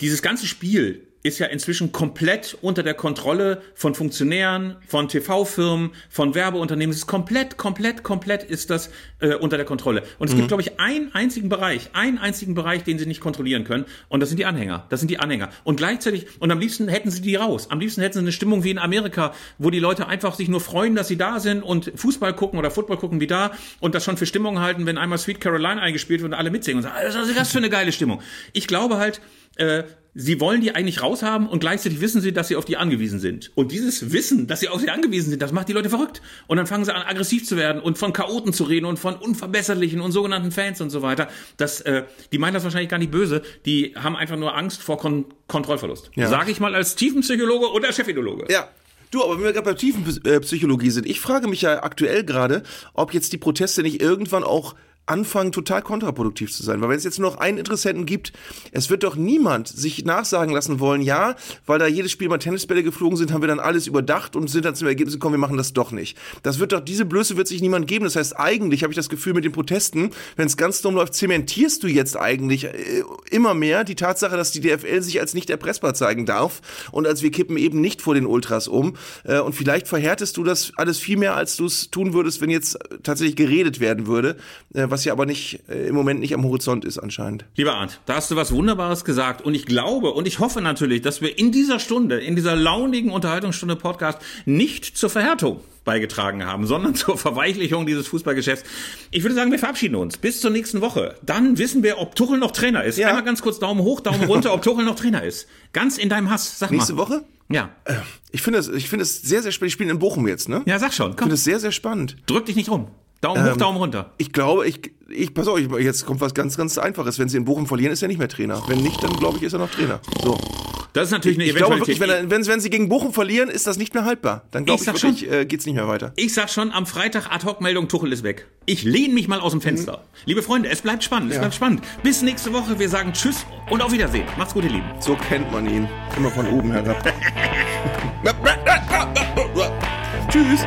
dieses ganze Spiel ist ja inzwischen komplett unter der Kontrolle von Funktionären, von TV-Firmen, von Werbeunternehmen. Es ist komplett, komplett, komplett ist das äh, unter der Kontrolle. Und es mhm. gibt, glaube ich, einen einzigen Bereich, einen einzigen Bereich, den sie nicht kontrollieren können. Und das sind die Anhänger. Das sind die Anhänger. Und gleichzeitig, und am liebsten hätten sie die raus. Am liebsten hätten sie eine Stimmung wie in Amerika, wo die Leute einfach sich nur freuen, dass sie da sind und Fußball gucken oder Football gucken wie da und das schon für Stimmung halten, wenn einmal Sweet Caroline eingespielt wird und alle mitsingen und sagen, was ist das für eine geile Stimmung. Ich glaube halt, äh, sie wollen die eigentlich raushaben und gleichzeitig wissen sie, dass sie auf die angewiesen sind. Und dieses Wissen, dass sie auf sie angewiesen sind, das macht die Leute verrückt. Und dann fangen sie an, aggressiv zu werden und von Chaoten zu reden und von unverbesserlichen und sogenannten Fans und so weiter. Das, äh, die meinen das wahrscheinlich gar nicht böse. Die haben einfach nur Angst vor Kon Kontrollverlust. Ja. Sage ich mal als Tiefenpsychologe oder Chefidologe. Ja. Du, aber wenn wir gerade bei Tiefenpsychologie sind, ich frage mich ja aktuell gerade, ob jetzt die Proteste nicht irgendwann auch anfangen, total kontraproduktiv zu sein. Weil wenn es jetzt nur noch einen Interessenten gibt, es wird doch niemand sich nachsagen lassen wollen, ja, weil da jedes Spiel mal Tennisbälle geflogen sind, haben wir dann alles überdacht und sind dann zum Ergebnis gekommen, wir machen das doch nicht. Das wird doch, diese Blöße wird sich niemand geben. Das heißt, eigentlich habe ich das Gefühl mit den Protesten, wenn es ganz dumm läuft, zementierst du jetzt eigentlich äh, immer mehr die Tatsache, dass die DFL sich als nicht erpressbar zeigen darf und als wir kippen eben nicht vor den Ultras um. Äh, und vielleicht verhärtest du das alles viel mehr, als du es tun würdest, wenn jetzt tatsächlich geredet werden würde, äh, was was ja aber nicht äh, im Moment nicht am Horizont ist anscheinend. Lieber Arndt, da hast du was Wunderbares gesagt und ich glaube und ich hoffe natürlich, dass wir in dieser Stunde, in dieser launigen Unterhaltungsstunde Podcast nicht zur Verhärtung beigetragen haben, sondern (laughs) zur Verweichlichung dieses Fußballgeschäfts. Ich würde sagen, wir verabschieden uns. Bis zur nächsten Woche. Dann wissen wir, ob Tuchel noch Trainer ist. Ja. Einmal ganz kurz Daumen hoch, Daumen runter, ob Tuchel noch Trainer ist. Ganz in deinem Hass. Sag Nächste mal. Woche? Ja. Äh, ich finde es, ich finde es sehr, sehr spannend. Ich spiele in Bochum jetzt, ne? Ja, sag schon. Komm. Ich finde es sehr, sehr spannend. Drück dich nicht rum. Daumen hoch, Ähm, Daumen runter. Ich glaube, ich, ich, pass auf, ich, jetzt kommt was ganz, ganz Einfaches. Wenn sie in Bochum verlieren, ist er nicht mehr Trainer. Wenn nicht, dann glaube ich, ist er noch Trainer. So. Das ist natürlich eine Ich glaube Eventualität. wirklich, wenn, er, wenn, wenn sie gegen Bochum verlieren, ist das nicht mehr haltbar. Dann glaube Ich ich, wirklich, äh, geht's nicht mehr weiter. Ich sag schon, am Freitag Ad-Hoc-Meldung, Tuchel ist weg. Ich lehne mich mal aus dem Fenster. Liebe Freunde, es bleibt spannend, es Ja. bleibt spannend. Bis nächste Woche. Wir sagen Tschüss und auf Wiedersehen. Macht's gut, ihr Lieben. So kennt man ihn. Immer von oben herab. (laughs) (laughs) (laughs) Tschüss.